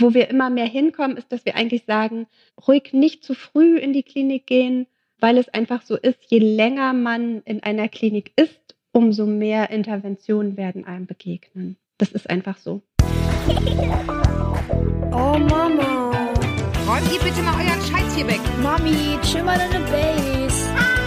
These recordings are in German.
wo wir immer mehr hinkommen, ist, dass wir eigentlich sagen, ruhig nicht zu früh in die Klinik gehen, weil es einfach so ist, je länger man in einer Klinik ist, umso mehr Interventionen werden einem begegnen. Das ist einfach so. Oh Mama. Räumt ihr bitte mal euren Scheiß hier weg. Mami, chill mal deine Base.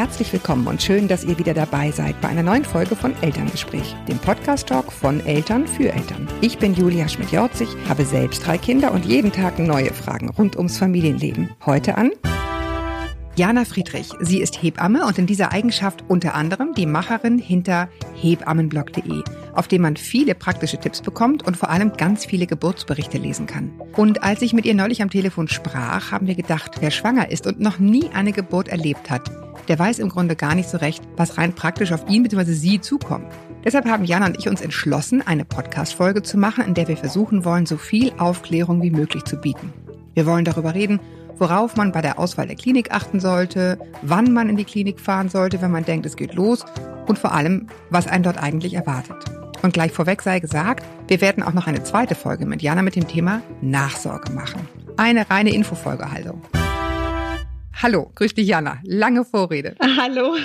Herzlich willkommen und schön, dass ihr wieder dabei seid bei einer neuen Folge von Elterngespräch, dem Podcast-Talk von Eltern für Eltern. Ich bin Julia Schmidt-Jorzig, habe selbst drei Kinder und jeden Tag neue Fragen rund ums Familienleben. Heute an Jana Friedrich. Sie ist Hebamme und in dieser Eigenschaft unter anderem die Macherin hinter hebammenblog.de, auf dem man viele praktische Tipps bekommt und vor allem ganz viele Geburtsberichte lesen kann. Und als ich mit ihr neulich am Telefon sprach, haben wir gedacht, wer schwanger ist und noch nie eine Geburt erlebt hat, der weiß im Grunde gar nicht so recht, was rein praktisch auf ihn bzw. sie zukommt. Deshalb haben Jana und ich uns entschlossen, eine Podcast-Folge zu machen, in der wir versuchen wollen, so viel Aufklärung wie möglich zu bieten. Wir wollen darüber reden, worauf man bei der Auswahl der Klinik achten sollte, wann man in die Klinik fahren sollte, wenn man denkt, es geht los und vor allem, was einen dort eigentlich erwartet. Und gleich vorweg sei gesagt, wir werden auch noch eine zweite Folge mit Jana mit dem Thema Nachsorge machen. Eine reine Infofolge also. Hallo, grüß dich Jana. Lange Vorrede. Hallo.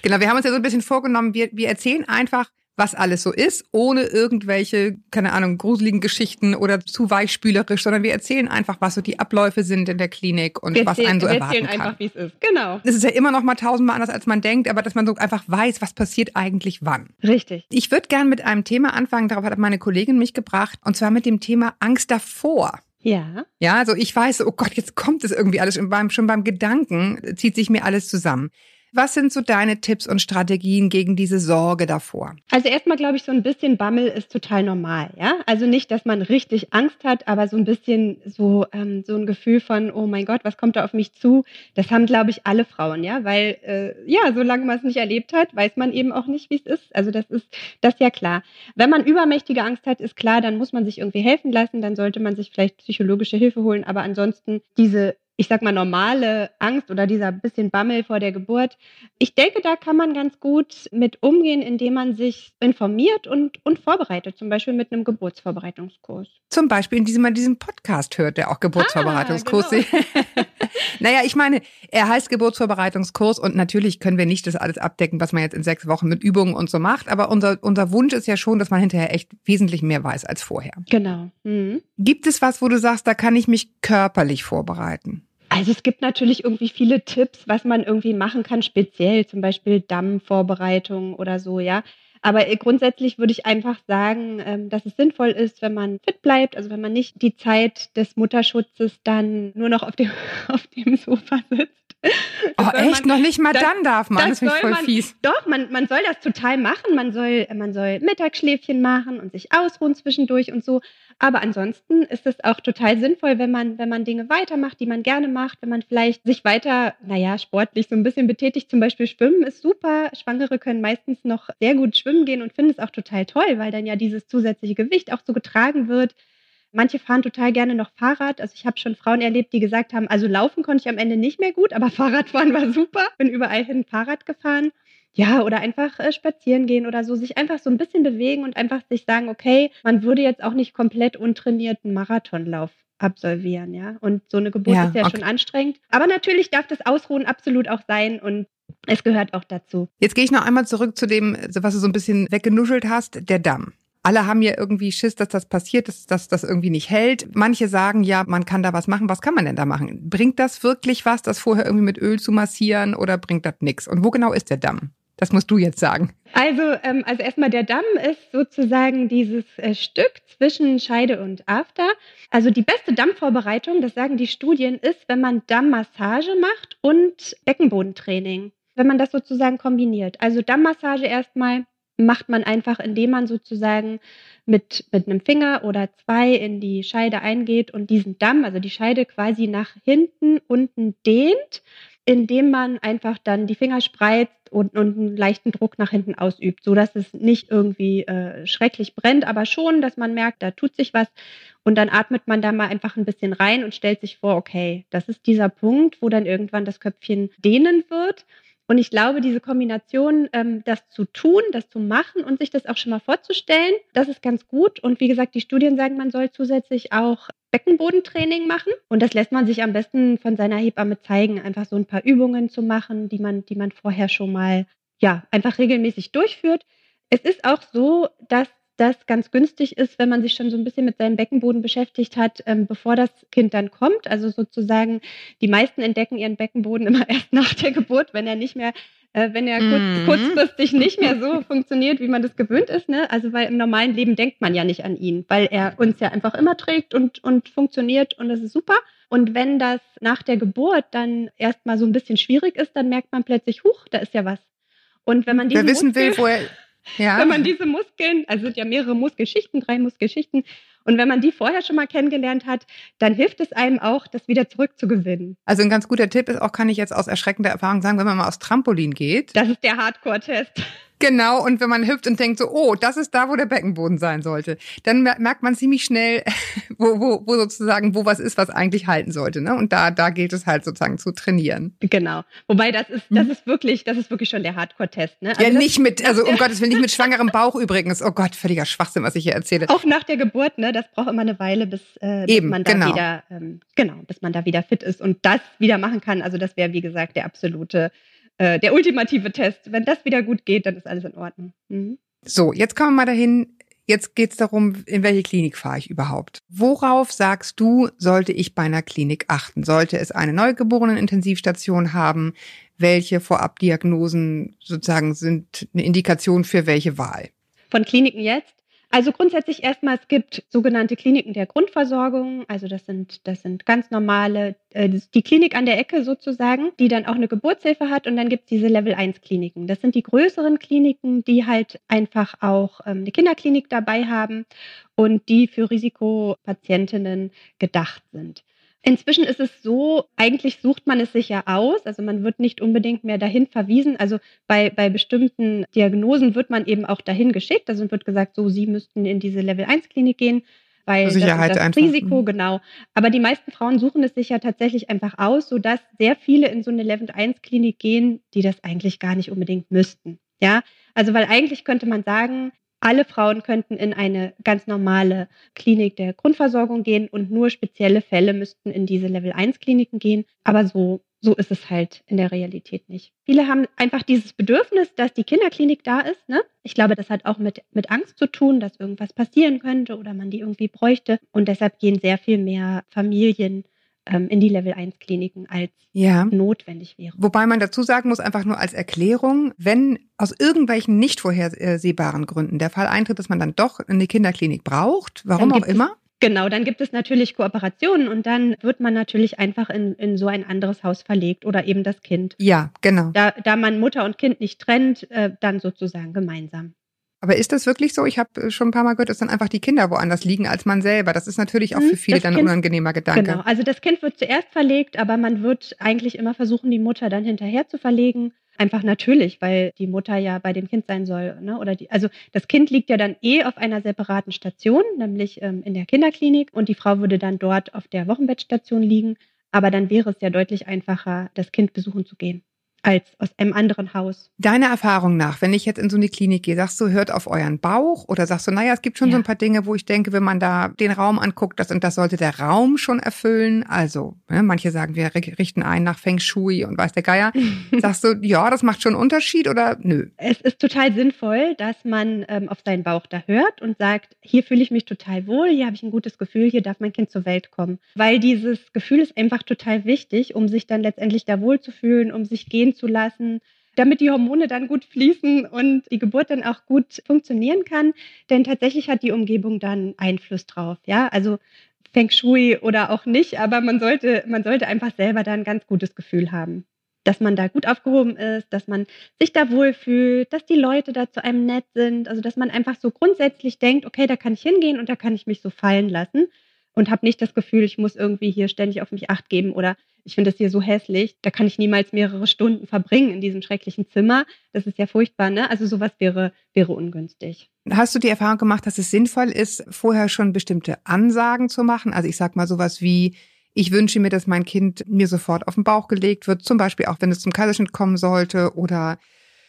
Genau, wir haben uns ja so ein bisschen vorgenommen, wir, wir erzählen einfach, was alles so ist, ohne irgendwelche, keine Ahnung, gruseligen Geschichten oder zu weichspülerisch, sondern wir erzählen einfach, was so die Abläufe sind in der Klinik und Wir was erzählen, einen so wir erwarten erzählen kann. einfach, wie es ist. Genau. Es ist ja immer noch mal tausendmal anders, als man denkt, aber dass man so einfach weiß, was passiert eigentlich wann. Richtig. Ich würde gern mit einem Thema anfangen, darauf hat meine Kollegin mich gebracht, und zwar mit dem Thema Angst davor. Ja. Ja, also ich weiß, oh Gott, jetzt kommt es irgendwie alles. Und beim, schon beim Gedanken zieht sich mir alles zusammen. Was sind so deine Tipps und Strategien gegen diese Sorge davor? Also erstmal glaube ich, so ein bisschen Bammel ist total normal, ja. Also nicht, dass man richtig Angst hat, aber so ein bisschen so, ähm, so ein Gefühl von, oh mein Gott, was kommt da auf mich zu? Das haben, glaube ich, alle Frauen, ja, weil äh, ja, solange man es nicht erlebt hat, weiß man eben auch nicht, wie es ist. Also das ist das ist ja klar. Wenn man übermächtige Angst hat, ist klar, dann muss man sich irgendwie helfen lassen, dann sollte man sich vielleicht psychologische Hilfe holen, aber ansonsten diese ich sag mal, normale Angst oder dieser bisschen Bammel vor der Geburt. Ich denke, da kann man ganz gut mit umgehen, indem man sich informiert und, und vorbereitet, zum Beispiel mit einem Geburtsvorbereitungskurs. Zum Beispiel, in diesem man diesen Podcast hört, der auch Geburtsvorbereitungskurs. Ah, naja, ich meine, er heißt Geburtsvorbereitungskurs und natürlich können wir nicht das alles abdecken, was man jetzt in sechs Wochen mit Übungen und so macht. Aber unser, unser Wunsch ist ja schon, dass man hinterher echt wesentlich mehr weiß als vorher. Genau. Mhm. Gibt es was, wo du sagst, da kann ich mich körperlich vorbereiten? Also es gibt natürlich irgendwie viele Tipps, was man irgendwie machen kann, speziell zum Beispiel Dammvorbereitung oder so, ja. Aber äh, grundsätzlich würde ich einfach sagen, ähm, dass es sinnvoll ist, wenn man fit bleibt, also wenn man nicht die Zeit des Mutterschutzes dann nur noch auf dem, auf dem Sofa sitzt. Oh, echt? man- Noch nicht mal das- dann darf man. Das, das soll voll man- fies. Doch, man, man soll das total machen. Man soll, man soll Mittagsschläfchen machen und sich ausruhen zwischendurch und so. Aber ansonsten ist es auch total sinnvoll, wenn man, wenn man Dinge weitermacht, die man gerne macht, wenn man vielleicht sich weiter, naja, sportlich so ein bisschen betätigt. Zum Beispiel Schwimmen ist super. Schwangere können meistens noch sehr gut schwimmen gehen und finden es auch total toll, weil dann ja dieses zusätzliche Gewicht auch so getragen wird. Manche fahren total gerne noch Fahrrad. Also ich habe schon Frauen erlebt, die gesagt haben, also laufen konnte ich am Ende nicht mehr gut, aber Fahrradfahren war super. Bin überall hin Fahrrad gefahren. Ja, oder einfach äh, spazieren gehen oder so, sich einfach so ein bisschen bewegen und einfach sich sagen, okay, man würde jetzt auch nicht komplett untrainiert einen Marathonlauf absolvieren, ja. Und so eine Geburt Ja, ist ja okay. schon anstrengend. Aber natürlich darf das Ausruhen absolut auch sein und es gehört auch dazu. Jetzt gehe ich noch einmal zurück zu dem, was du so ein bisschen weggenuschelt hast, der Damm. Alle haben ja irgendwie Schiss, dass das passiert, dass, dass das irgendwie nicht hält. Manche sagen ja, man kann da was machen. Was kann man denn da machen? Bringt das wirklich was, das vorher irgendwie mit Öl zu massieren oder bringt das nichts? Und wo genau ist der Damm? Das musst du jetzt sagen. Also, ähm, also erstmal der Damm ist sozusagen dieses äh, Stück zwischen Scheide und After. Also die beste Dammvorbereitung, das sagen die Studien, ist, wenn man Dammmassage macht und Beckenbodentraining. Wenn man das sozusagen kombiniert. Also Dammmassage erstmal macht man einfach, indem man sozusagen mit, mit einem Finger oder zwei in die Scheide eingeht und diesen Damm, also die Scheide quasi nach hinten unten dehnt, indem man einfach dann die Finger spreizt und, und einen leichten Druck nach hinten ausübt, so dass es nicht irgendwie äh, schrecklich brennt, aber schon, dass man merkt, da tut sich was. Und dann atmet man da mal einfach ein bisschen rein und stellt sich vor, okay, das ist dieser Punkt, wo dann irgendwann das Köpfchen dehnen wird. Und ich glaube, diese Kombination, ähm, das zu tun, das zu machen und sich das auch schon mal vorzustellen, das ist ganz gut. Und wie gesagt, die Studien sagen, man soll zusätzlich auch Beckenbodentraining machen. Und das lässt man sich am besten von seiner Hebamme zeigen, einfach so ein paar Übungen zu machen, die man, die man vorher schon mal, ja, einfach regelmäßig durchführt. Es ist auch so, dass das ganz günstig ist, wenn man sich schon so ein bisschen mit seinem Beckenboden beschäftigt hat, ähm, bevor das Kind dann kommt. Also sozusagen, die meisten entdecken ihren Beckenboden immer erst nach der Geburt, wenn er nicht mehr, äh, wenn er kurz, Mhm. kurzfristig nicht mehr so funktioniert, wie man das gewöhnt ist. Ne? Also weil im normalen Leben denkt man ja nicht an ihn, weil er uns ja einfach immer trägt und, und funktioniert und das ist super. Und wenn das nach der Geburt dann erstmal so ein bisschen schwierig ist, dann merkt man plötzlich, huch, da ist ja was. Und wenn man diese Wer wissen will, wo er. Ja. wenn man diese Muskeln, also sind ja mehrere Muskelschichten, drei Muskelschichten, und wenn man die vorher schon mal kennengelernt hat, dann hilft es einem auch, das wieder zurückzugewinnen. Also ein ganz guter Tipp ist auch, kann ich jetzt aus erschreckender Erfahrung sagen, wenn man mal aufs Trampolin geht. Das ist der Hardcore-Test. Genau, und wenn man hüpft und denkt so, oh, das ist da, wo der Beckenboden sein sollte, dann mer- merkt man ziemlich schnell, wo, wo, wo sozusagen, wo was ist, was eigentlich halten sollte. Ne? Und da, da gilt es halt sozusagen zu trainieren. Genau. Wobei das ist, das Mhm. ist wirklich, das ist wirklich schon der Hardcore-Test. Ne? ja, Also das- nicht mit, also um Gottes Willen, nicht mit schwangerem Bauch übrigens. Oh Gott, völliger Schwachsinn, was ich hier erzähle. Auch nach der Geburt, ne, das braucht immer eine Weile, bis, äh, bis Eben, man da genau. wieder, ähm, genau, bis man da wieder fit ist und das wieder machen kann. Also das wäre, wie gesagt, der absolute, äh, der ultimative Test. Wenn das wieder gut geht, dann ist alles in Ordnung. Mhm. So, jetzt kommen wir mal dahin. Jetzt geht's darum, in welche Klinik fahre ich überhaupt? Worauf sagst du, sollte ich bei einer Klinik achten? Sollte es eine Neugeborenen-Intensivstation haben? Welche Vorabdiagnosen sozusagen sind eine Indikation für welche Wahl? Von Kliniken jetzt? Also grundsätzlich erstmal, es gibt sogenannte Kliniken der Grundversorgung. Also das sind, das sind ganz normale, äh, die Klinik an der Ecke sozusagen, die dann auch eine Geburtshilfe hat. Und dann gibt es diese Level 1 Kliniken. Das sind die größeren Kliniken, die halt einfach auch ähm, eine Kinderklinik dabei haben und die für Risikopatientinnen gedacht sind. Inzwischen ist es so, eigentlich sucht man es sich ja aus. Also man wird nicht unbedingt mehr dahin verwiesen. Also bei, bei bestimmten Diagnosen wird man eben auch dahin geschickt. Also wird gesagt, so, Sie müssten in diese Level-1-Klinik gehen, weil Sicherheit das, das einfach. Risiko, Mhm. genau. Aber die meisten Frauen suchen es sich ja tatsächlich einfach aus, sodass sehr viele in so eine Level-1-Klinik gehen, die das eigentlich gar nicht unbedingt müssten. Ja, also weil eigentlich könnte man sagen, alle Frauen könnten in eine ganz normale Klinik der Grundversorgung gehen und nur spezielle Fälle müssten in diese Level-1-Kliniken gehen. Aber so, so ist es halt in der Realität nicht. Viele haben einfach dieses Bedürfnis, dass die Kinderklinik da ist. Ne? Ich glaube, das hat auch mit, mit Angst zu tun, dass irgendwas passieren könnte oder man die irgendwie bräuchte. Und deshalb gehen sehr viel mehr Familien in die Level-1-Kliniken als Ja. notwendig wäre. Wobei man dazu sagen muss, einfach nur als Erklärung, wenn aus irgendwelchen nicht vorhersehbaren Gründen der Fall eintritt, dass man dann doch eine Kinderklinik braucht, warum auch es- immer, Genau, dann gibt es natürlich Kooperationen und dann wird man natürlich einfach in, in so ein anderes Haus verlegt oder eben das Kind. ja, genau. Da, da man Mutter und Kind nicht trennt, äh, dann sozusagen gemeinsam. Aber ist das wirklich so? Ich habe schon ein paar Mal gehört, dass dann einfach die Kinder woanders liegen als man selber. Das ist natürlich auch Hm, für viele das dann ein unangenehmer Gedanke. Genau, also das Kind wird zuerst verlegt, aber man wird eigentlich immer versuchen, die Mutter dann hinterher zu verlegen. Einfach natürlich, weil die Mutter ja bei dem Kind sein soll. Ne? Oder die, also das Kind liegt ja dann eh auf einer separaten Station, nämlich ähm, in der Kinderklinik, und die Frau würde dann dort auf der Wochenbettstation liegen. Aber dann wäre es ja deutlich einfacher, das Kind besuchen zu gehen, als aus einem anderen Haus. Deiner Erfahrung nach, wenn ich jetzt in so eine Klinik gehe, sagst du, hört auf euren Bauch oder sagst du, naja, es gibt schon so Ja. ein paar Dinge, wo ich denke, wenn man da den Raum anguckt, das und das sollte der Raum schon erfüllen. Also, ne, manche sagen, wir richten ein nach Feng Shui und weiß der Geier. Sagst du, ja, das macht schon einen Unterschied oder nö? Es ist total sinnvoll, dass man ähm, auf seinen Bauch da hört und sagt, hier fühle ich mich total wohl, hier habe ich ein gutes Gefühl, hier darf mein Kind zur Welt kommen. Weil dieses Gefühl ist einfach total wichtig, um sich dann letztendlich da wohlzufühlen, um sich gehen zu lassen, damit die Hormone dann gut fließen und die Geburt dann auch gut funktionieren kann. Denn tatsächlich hat die Umgebung dann Einfluss drauf. Ja, also Feng Shui oder auch nicht, aber man sollte, man sollte einfach selber da ein ganz gutes Gefühl haben. Dass man da gut aufgehoben ist, dass man sich da wohlfühlt, dass die Leute da zu einem nett sind, also dass man einfach so grundsätzlich denkt, okay, da kann ich hingehen und da kann ich mich so fallen lassen und habe nicht das Gefühl, ich muss irgendwie hier ständig auf mich acht geben oder ich finde das hier so hässlich, da kann ich niemals mehrere Stunden verbringen in diesem schrecklichen Zimmer. Das ist ja furchtbar, ne? Also sowas wäre, wäre ungünstig. Hast du die Erfahrung gemacht, dass es sinnvoll ist, vorher schon bestimmte Ansagen zu machen? Also ich sag mal sowas wie, ich wünsche mir, dass mein Kind mir sofort auf den Bauch gelegt wird, zum Beispiel auch wenn es zum Kaiserschnitt kommen sollte oder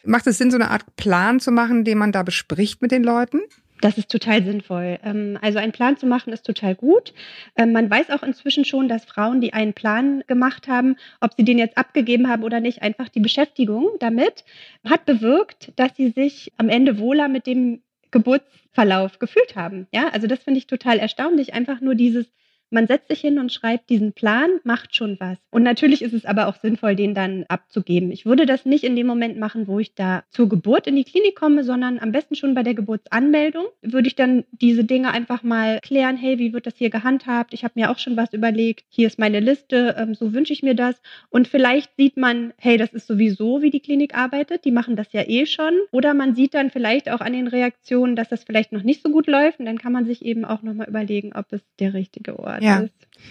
macht es Sinn, so eine Art Plan zu machen, den man da bespricht mit den Leuten? Das ist total sinnvoll. Ähm, also einen Plan zu machen ist total gut. Ähm, man weiß auch inzwischen schon, dass Frauen, die einen Plan gemacht haben, ob sie den jetzt abgegeben haben oder nicht, einfach die Beschäftigung damit hat bewirkt, dass sie sich am Ende wohler mit dem Geburtsverlauf gefühlt haben. Ja, also das finde ich total erstaunlich. Einfach nur dieses man setzt sich hin und schreibt diesen Plan, macht schon was. Und natürlich ist es aber auch sinnvoll, den dann abzugeben. Ich würde das nicht in dem Moment machen, wo ich da zur Geburt in die Klinik komme, sondern am besten schon bei der Geburtsanmeldung würde ich dann diese Dinge einfach mal klären. Hey, wie wird das hier gehandhabt? Ich habe mir auch schon was überlegt. Hier ist meine Liste. Ähm, so wünsche ich mir das. Und vielleicht sieht man, hey, das ist sowieso, wie die Klinik arbeitet. Die machen das ja eh schon. Oder man sieht dann vielleicht auch an den Reaktionen, dass das vielleicht noch nicht so gut läuft. Und dann kann man sich eben auch nochmal überlegen, ob es der richtige Ort ja.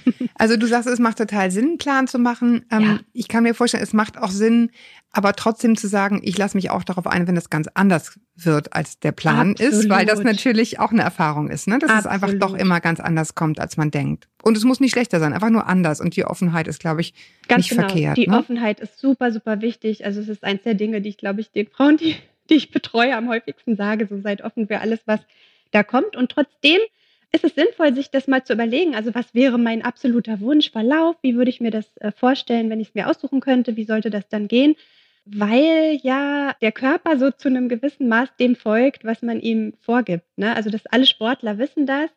Also du sagst, es macht total Sinn, einen Plan zu machen. Ähm, ja. Ich kann mir vorstellen, es macht auch Sinn, aber trotzdem zu sagen, ich lasse mich auch darauf ein, wenn es ganz anders wird, als der Plan Absolut. ist, weil das natürlich auch eine Erfahrung ist, ne? dass Absolut. es einfach doch immer ganz anders kommt, als man denkt. Und es muss nicht schlechter sein, einfach nur anders. Und die Offenheit ist, glaube ich, ganz nicht genau. verkehrt. Die ne? Offenheit ist super, super wichtig. Also es ist eins der Dinge, die ich, glaube ich, den Frauen, die, die ich betreue, am häufigsten sage, so seid offen für alles, was da kommt. Und trotzdem ist es sinnvoll, sich das mal zu überlegen. Also was wäre mein absoluter Wunschverlauf? Wie würde ich mir das äh, vorstellen, wenn ich es mir aussuchen könnte? Wie sollte das dann gehen? Weil ja der Körper so zu einem gewissen Maß dem folgt, was man ihm vorgibt. Ne? Also dass alle Sportler wissen das.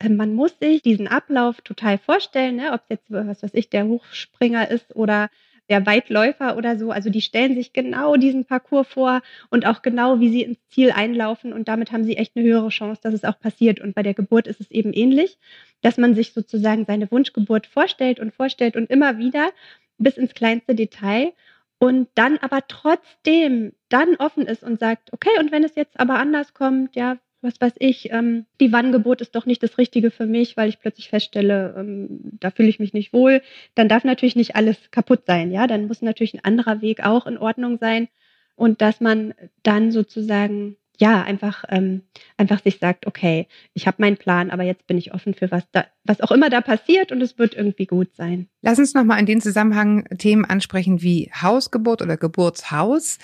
Ähm, man muss sich diesen Ablauf total vorstellen, ne? ob es jetzt, was weiß ich, der Hochspringer ist oder der Weitläufer oder so. Also die stellen sich genau diesen Parcours vor und auch genau, wie sie ins Ziel einlaufen. Und damit haben sie echt eine höhere Chance, dass es auch passiert. Und bei der Geburt ist es eben ähnlich, dass man sich sozusagen seine Wunschgeburt vorstellt und vorstellt und immer wieder bis ins kleinste Detail und dann aber trotzdem dann offen ist und sagt, okay, und wenn es jetzt aber anders kommt, ja, was weiß ich, ähm, die Wanngeburt ist doch nicht das Richtige für mich, weil ich plötzlich feststelle, ähm, da fühle ich mich nicht wohl, dann darf natürlich nicht alles kaputt sein, ja, dann muss natürlich ein anderer Weg auch in Ordnung sein und dass man dann sozusagen ja einfach ähm, einfach sich sagt, okay, ich habe meinen Plan, aber jetzt bin ich offen für was da, was auch immer da passiert und es wird irgendwie gut sein. Lass uns noch mal in den Zusammenhang Themen ansprechen wie Hausgeburt oder Geburtshaus.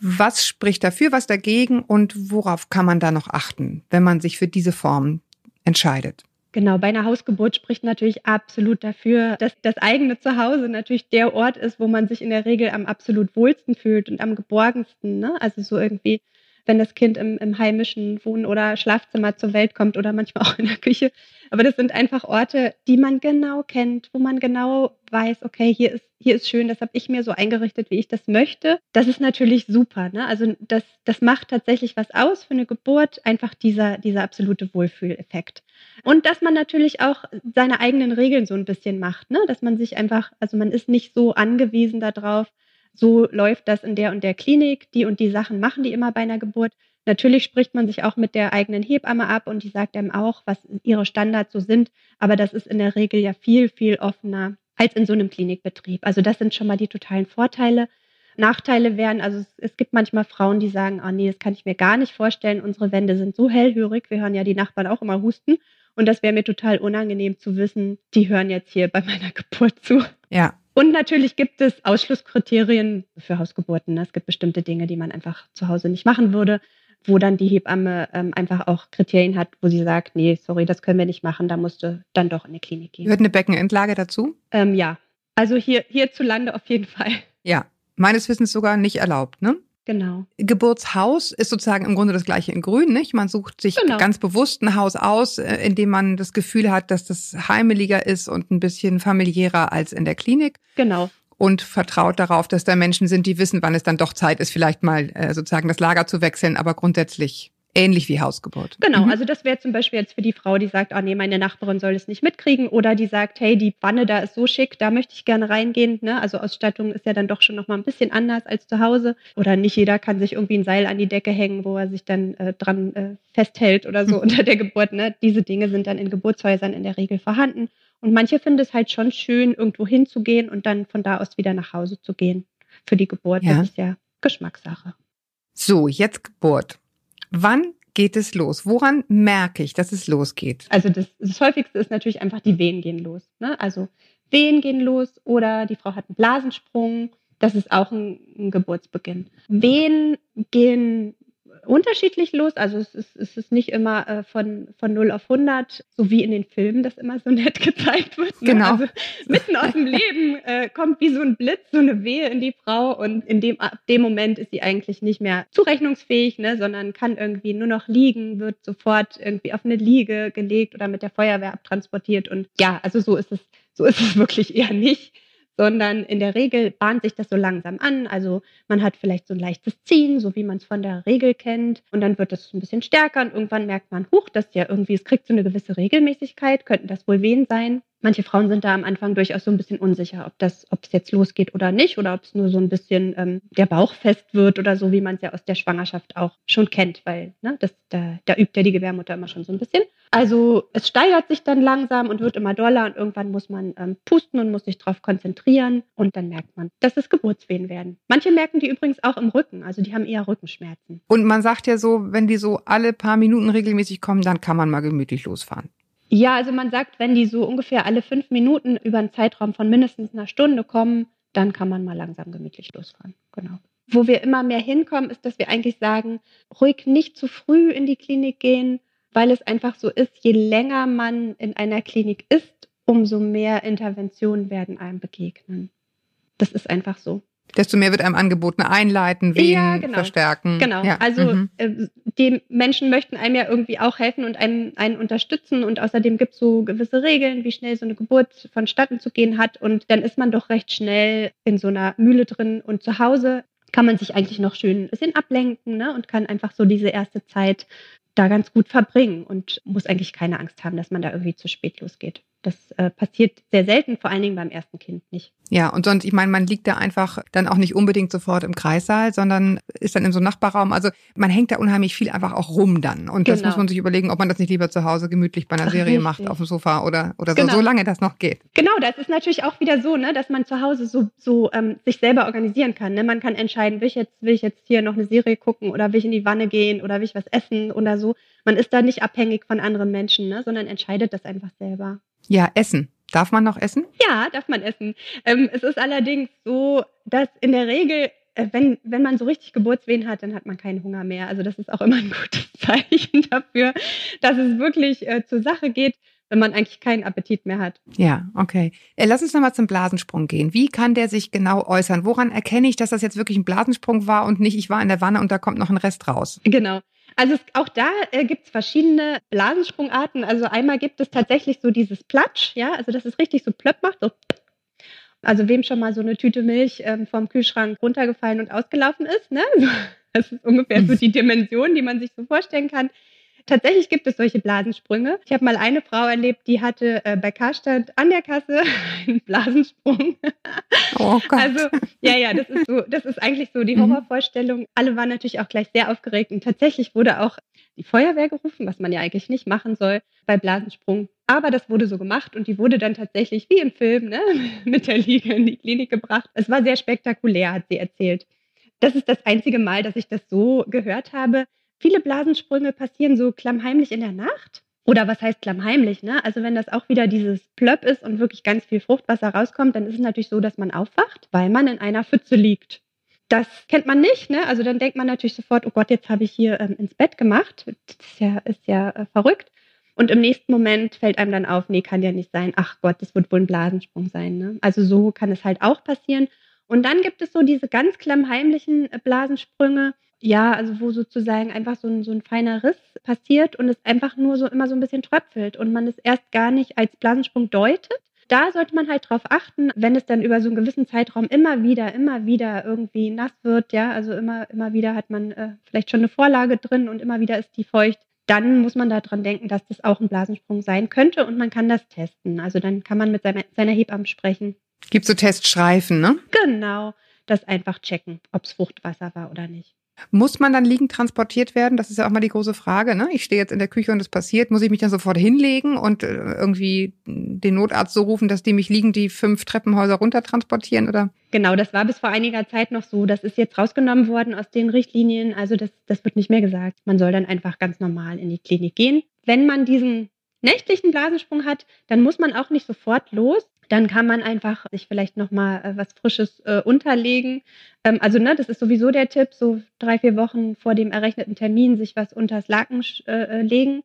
Was spricht dafür, was dagegen und worauf kann man da noch achten, wenn man sich für diese Form entscheidet? Genau, bei einer Hausgeburt spricht natürlich absolut dafür, dass das eigene Zuhause natürlich der Ort ist, wo man sich in der Regel am absolut wohlsten fühlt und am geborgensten. Ne? Also so irgendwie wenn das Kind im, im heimischen Wohn- oder Schlafzimmer zur Welt kommt oder manchmal auch in der Küche. Aber das sind einfach Orte, die man genau kennt, wo man genau weiß, okay, hier ist, hier ist schön, das habe ich mir so eingerichtet, wie ich das möchte. Das ist natürlich super. Ne? Also das, das macht tatsächlich was aus für eine Geburt, einfach dieser, dieser absolute Wohlfühleffekt. Und dass man natürlich auch seine eigenen Regeln so ein bisschen macht, ne? dass man sich einfach, also man ist nicht so angewiesen darauf, so läuft das in der und der Klinik, die und die Sachen machen die immer bei einer Geburt. Natürlich spricht man sich auch mit der eigenen Hebamme ab und die sagt einem auch, was ihre Standards so sind. Aber das ist in der Regel ja viel, viel offener als in so einem Klinikbetrieb. Also das sind schon mal die totalen Vorteile. Nachteile wären, also es, es gibt manchmal Frauen, die sagen, oh nee, das kann ich mir gar nicht vorstellen. Unsere Wände sind so hellhörig. Wir hören ja die Nachbarn auch immer husten. Und das wäre mir total unangenehm zu wissen, die hören jetzt hier bei meiner Geburt zu. Ja, und natürlich gibt es Ausschlusskriterien für Hausgeburten. Es gibt bestimmte Dinge, die man einfach zu Hause nicht machen würde, wo dann die Hebamme ähm, einfach auch Kriterien hat, wo sie sagt, nee, sorry, das können wir nicht machen, da musst du dann doch in die Klinik gehen. Hört eine Beckenendlage dazu? Ähm, ja, also hier hierzulande auf jeden Fall. Ja, meines Wissens sogar nicht erlaubt, ne? Genau. Geburtshaus ist sozusagen im Grunde das gleiche in Grün, nicht? Man sucht sich genau. ganz bewusst ein Haus aus, äh, in dem man das Gefühl hat, dass das heimeliger ist und ein bisschen familiärer als in der Klinik. Genau. Und vertraut darauf, dass da Menschen sind, die wissen, wann es dann doch Zeit ist, vielleicht mal äh, sozusagen das Lager zu wechseln, aber grundsätzlich Ähnlich wie Hausgeburt. Genau, mhm. also das wäre zum Beispiel jetzt für die Frau, die sagt, ah nee, meine Nachbarin soll es nicht mitkriegen oder die sagt, hey, die Wanne da ist so schick, da möchte ich gerne reingehen. Ne? Also Ausstattung ist ja dann doch schon nochmal ein bisschen anders als zu Hause. Oder nicht jeder kann sich irgendwie ein Seil an die Decke hängen, wo er sich dann äh, dran äh, festhält oder so mhm. unter der Geburt. Ne? Diese Dinge sind dann in Geburtshäusern in der Regel vorhanden. Und manche finden es halt schon schön, irgendwo hinzugehen und dann von da aus wieder nach Hause zu gehen für die Geburt. Ja. Das ist ja Geschmackssache. So, jetzt Geburt. Wann geht es los? Woran merke ich, dass es losgeht? Also das, das häufigste ist natürlich einfach, die Wehen gehen los. Ne? Also Wehen gehen los oder die Frau hat einen Blasensprung. Das ist auch ein, ein Geburtsbeginn. Wehen gehen unterschiedlich los. Also es ist, es ist nicht immer äh, von, von 0 auf 100, so wie in den Filmen das immer so nett gezeigt wird. Ne? Genau. Also mitten aus dem Leben äh, kommt wie so ein Blitz so eine Wehe in die Frau und in dem, ab dem Moment ist sie eigentlich nicht mehr zurechnungsfähig, ne, sondern kann irgendwie nur noch liegen, wird sofort irgendwie auf eine Liege gelegt oder mit der Feuerwehr abtransportiert. Und ja, also so ist es, so ist es wirklich eher nicht sondern in der Regel bahnt sich das so langsam an. Also man hat vielleicht so ein leichtes Ziehen, so wie man es von der Regel kennt. Und dann wird das ein bisschen stärker und irgendwann merkt man, huch, das ja irgendwie, es kriegt so eine gewisse Regelmäßigkeit, könnten das wohl Wehen sein. Manche Frauen sind da am Anfang durchaus so ein bisschen unsicher, ob das, ob es jetzt losgeht oder nicht, oder ob es nur so ein bisschen ähm, der Bauch fest wird oder so, wie man es ja aus der Schwangerschaft auch schon kennt, weil ne, das, da, da übt ja die Gebärmutter immer schon so ein bisschen. Also es steigert sich dann langsam und wird immer doller und irgendwann muss man ähm, pusten und muss sich darauf konzentrieren und dann merkt man, dass es Geburtswehen werden. Manche merken die übrigens auch im Rücken, also die haben eher Rückenschmerzen. Und man sagt ja so, wenn die so alle paar Minuten regelmäßig kommen, dann kann man mal gemütlich losfahren. Ja, also man sagt, wenn die so ungefähr alle fünf Minuten über einen Zeitraum von mindestens einer Stunde kommen, dann kann man mal langsam gemütlich losfahren. Genau. Wo wir immer mehr hinkommen, ist, dass wir eigentlich sagen, ruhig nicht zu früh in die Klinik gehen, weil es einfach so ist, je länger man in einer Klinik ist, umso mehr Interventionen werden einem begegnen. Das ist einfach so. Desto mehr wird einem angeboten, einleiten, wehen, Ja, genau. verstärken. Genau. Ja. Also mhm. äh, die Menschen möchten einem ja irgendwie auch helfen und einen, einen unterstützen. Und außerdem gibt es so gewisse Regeln, wie schnell so eine Geburt vonstatten zu gehen hat. Und dann ist man doch recht schnell in so einer Mühle drin. Und zu Hause kann man sich eigentlich noch schön ein bisschen ablenken ne? und kann einfach so diese erste Zeit da ganz gut verbringen und muss eigentlich keine Angst haben, dass man da irgendwie zu spät losgeht. Das äh, passiert sehr selten, vor allen Dingen beim ersten Kind nicht. Ja, und sonst, ich meine, man liegt da einfach dann auch nicht unbedingt sofort im Kreissaal, sondern ist dann in so einem Nachbarraum. Also man hängt da unheimlich viel einfach auch rum dann. Und das Genau. muss man sich überlegen, ob man das nicht lieber zu Hause gemütlich bei einer Serie Richtig. macht, auf dem Sofa oder, oder Genau. so, solange das noch geht. Genau, das ist natürlich auch wieder so, ne, dass man zu Hause so, so ähm, sich selber organisieren kann. Ne? Man kann entscheiden, will ich, jetzt, will ich jetzt hier noch eine Serie gucken oder will ich in die Wanne gehen oder will ich was essen oder so. Man ist da nicht abhängig von anderen Menschen, ne, sondern entscheidet das einfach selber. Ja, Essen. Darf man noch essen? Ja, darf man essen. Ähm, es ist allerdings so, dass in der Regel, äh, wenn, wenn man so richtig Geburtswehen hat, dann hat man keinen Hunger mehr. Also das ist auch immer ein gutes Zeichen dafür, dass es wirklich äh, zur Sache geht, wenn man eigentlich keinen Appetit mehr hat. Ja, okay. Äh, lass uns nochmal zum Blasensprung gehen. Wie kann der sich genau äußern? Woran erkenne ich, dass das jetzt wirklich ein Blasensprung war und nicht, ich war in der Wanne und da kommt noch ein Rest raus? Genau. Also es, auch da äh, gibt es verschiedene Blasensprungarten. Also einmal gibt es tatsächlich so dieses Platsch, ja, also dass es richtig so plöpp macht. So. Also wem schon mal so eine Tüte Milch ähm, vom Kühlschrank runtergefallen und ausgelaufen ist, ne? Das ist ungefähr so die Dimension, die man sich so vorstellen kann. Tatsächlich gibt es solche Blasensprünge. Ich habe mal eine Frau erlebt, die hatte äh, bei Karstadt an der Kasse einen Blasensprung. Oh Gott. Also, ja, ja, das ist so, das ist eigentlich so die Mhm. Horrorvorstellung. Alle waren natürlich auch gleich sehr aufgeregt und tatsächlich wurde auch die Feuerwehr gerufen, was man ja eigentlich nicht machen soll bei Blasensprung. Aber das wurde so gemacht und die wurde dann tatsächlich wie im Film ne, mit der Liege in die Klinik gebracht. Es war sehr spektakulär, hat sie erzählt. Das ist das einzige Mal, dass ich das so gehört habe. Viele Blasensprünge passieren so klammheimlich in der Nacht. Oder was heißt klammheimlich? Ne? Also wenn das auch wieder dieses Plöpp ist und wirklich ganz viel Fruchtwasser rauskommt, dann ist es natürlich so, dass man aufwacht, weil man in einer Pfütze liegt. Das kennt man nicht, ne? Also dann denkt man natürlich sofort, oh Gott, jetzt habe ich hier ähm, ins Bett gemacht. Das ist ja, ist ja äh, verrückt. Und im nächsten Moment fällt einem dann auf, nee, kann ja nicht sein. Ach Gott, das wird wohl ein Blasensprung sein. Ne? Also so kann es halt auch passieren. Und dann gibt es so diese ganz klammheimlichen äh, Blasensprünge, ja, also wo sozusagen einfach so ein, so ein feiner Riss passiert und es einfach nur so immer so ein bisschen tröpfelt und man es erst gar nicht als Blasensprung deutet. Da sollte man halt drauf achten, wenn es dann über so einen gewissen Zeitraum immer wieder, immer wieder irgendwie nass wird, ja, also immer, immer wieder hat man äh, vielleicht schon eine Vorlage drin und immer wieder ist die feucht, dann muss man daran denken, dass das auch ein Blasensprung sein könnte und man kann das testen. Also dann kann man mit seiner, seiner Hebamme sprechen. Gibt so Teststreifen, ne? Genau, das einfach checken, ob es Fruchtwasser war oder nicht. Muss man dann liegend transportiert werden? Das ist ja auch mal die große Frage. Ne? Ich stehe jetzt in der Küche und es passiert. Muss ich mich dann sofort hinlegen und äh, irgendwie den Notarzt so rufen, dass die mich liegend die fünf Treppenhäuser runter transportieren? Oder? Genau, das war bis vor einiger Zeit noch so. Das ist jetzt rausgenommen worden aus den Richtlinien. Also das, das wird nicht mehr gesagt. Man soll dann einfach ganz normal in die Klinik gehen. Wenn man diesen nächtlichen Blasensprung hat, dann muss man auch nicht sofort los. Dann kann man einfach sich vielleicht nochmal äh, was Frisches äh, unterlegen. Ähm, also, ne, das ist sowieso der Tipp, so drei, vier Wochen vor dem errechneten Termin sich was unters Laken äh, legen.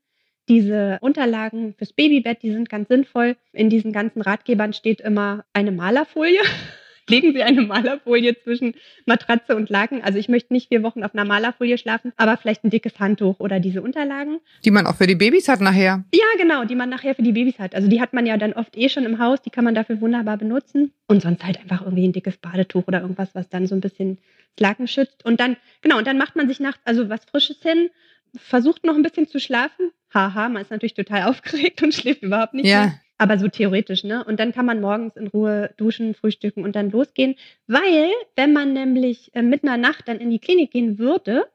Diese Unterlagen fürs Babybett, die sind ganz sinnvoll. In diesen ganzen Ratgebern steht immer eine Malerfolie. legen Sie eine Malerfolie zwischen Matratze und Laken. Also ich möchte nicht vier Wochen auf einer Malerfolie schlafen, aber vielleicht ein dickes Handtuch oder diese Unterlagen. Die man auch für die Babys hat nachher. Ja, genau, die man nachher für die Babys hat. Also die hat man ja dann oft eh schon im Haus, die kann man dafür wunderbar benutzen. Und sonst halt einfach irgendwie ein dickes Badetuch oder irgendwas, was dann so ein bisschen das Laken schützt. Und dann, genau, und dann macht man sich nachts also was Frisches hin, versucht noch ein bisschen zu schlafen. Haha, man ist natürlich total aufgeregt und schläft überhaupt nicht. Ja. Mehr. Aber so theoretisch, ne? Und dann kann man morgens in Ruhe duschen, frühstücken und dann losgehen. Weil, wenn man nämlich äh, mitten in der Nacht dann in die Klinik gehen würde,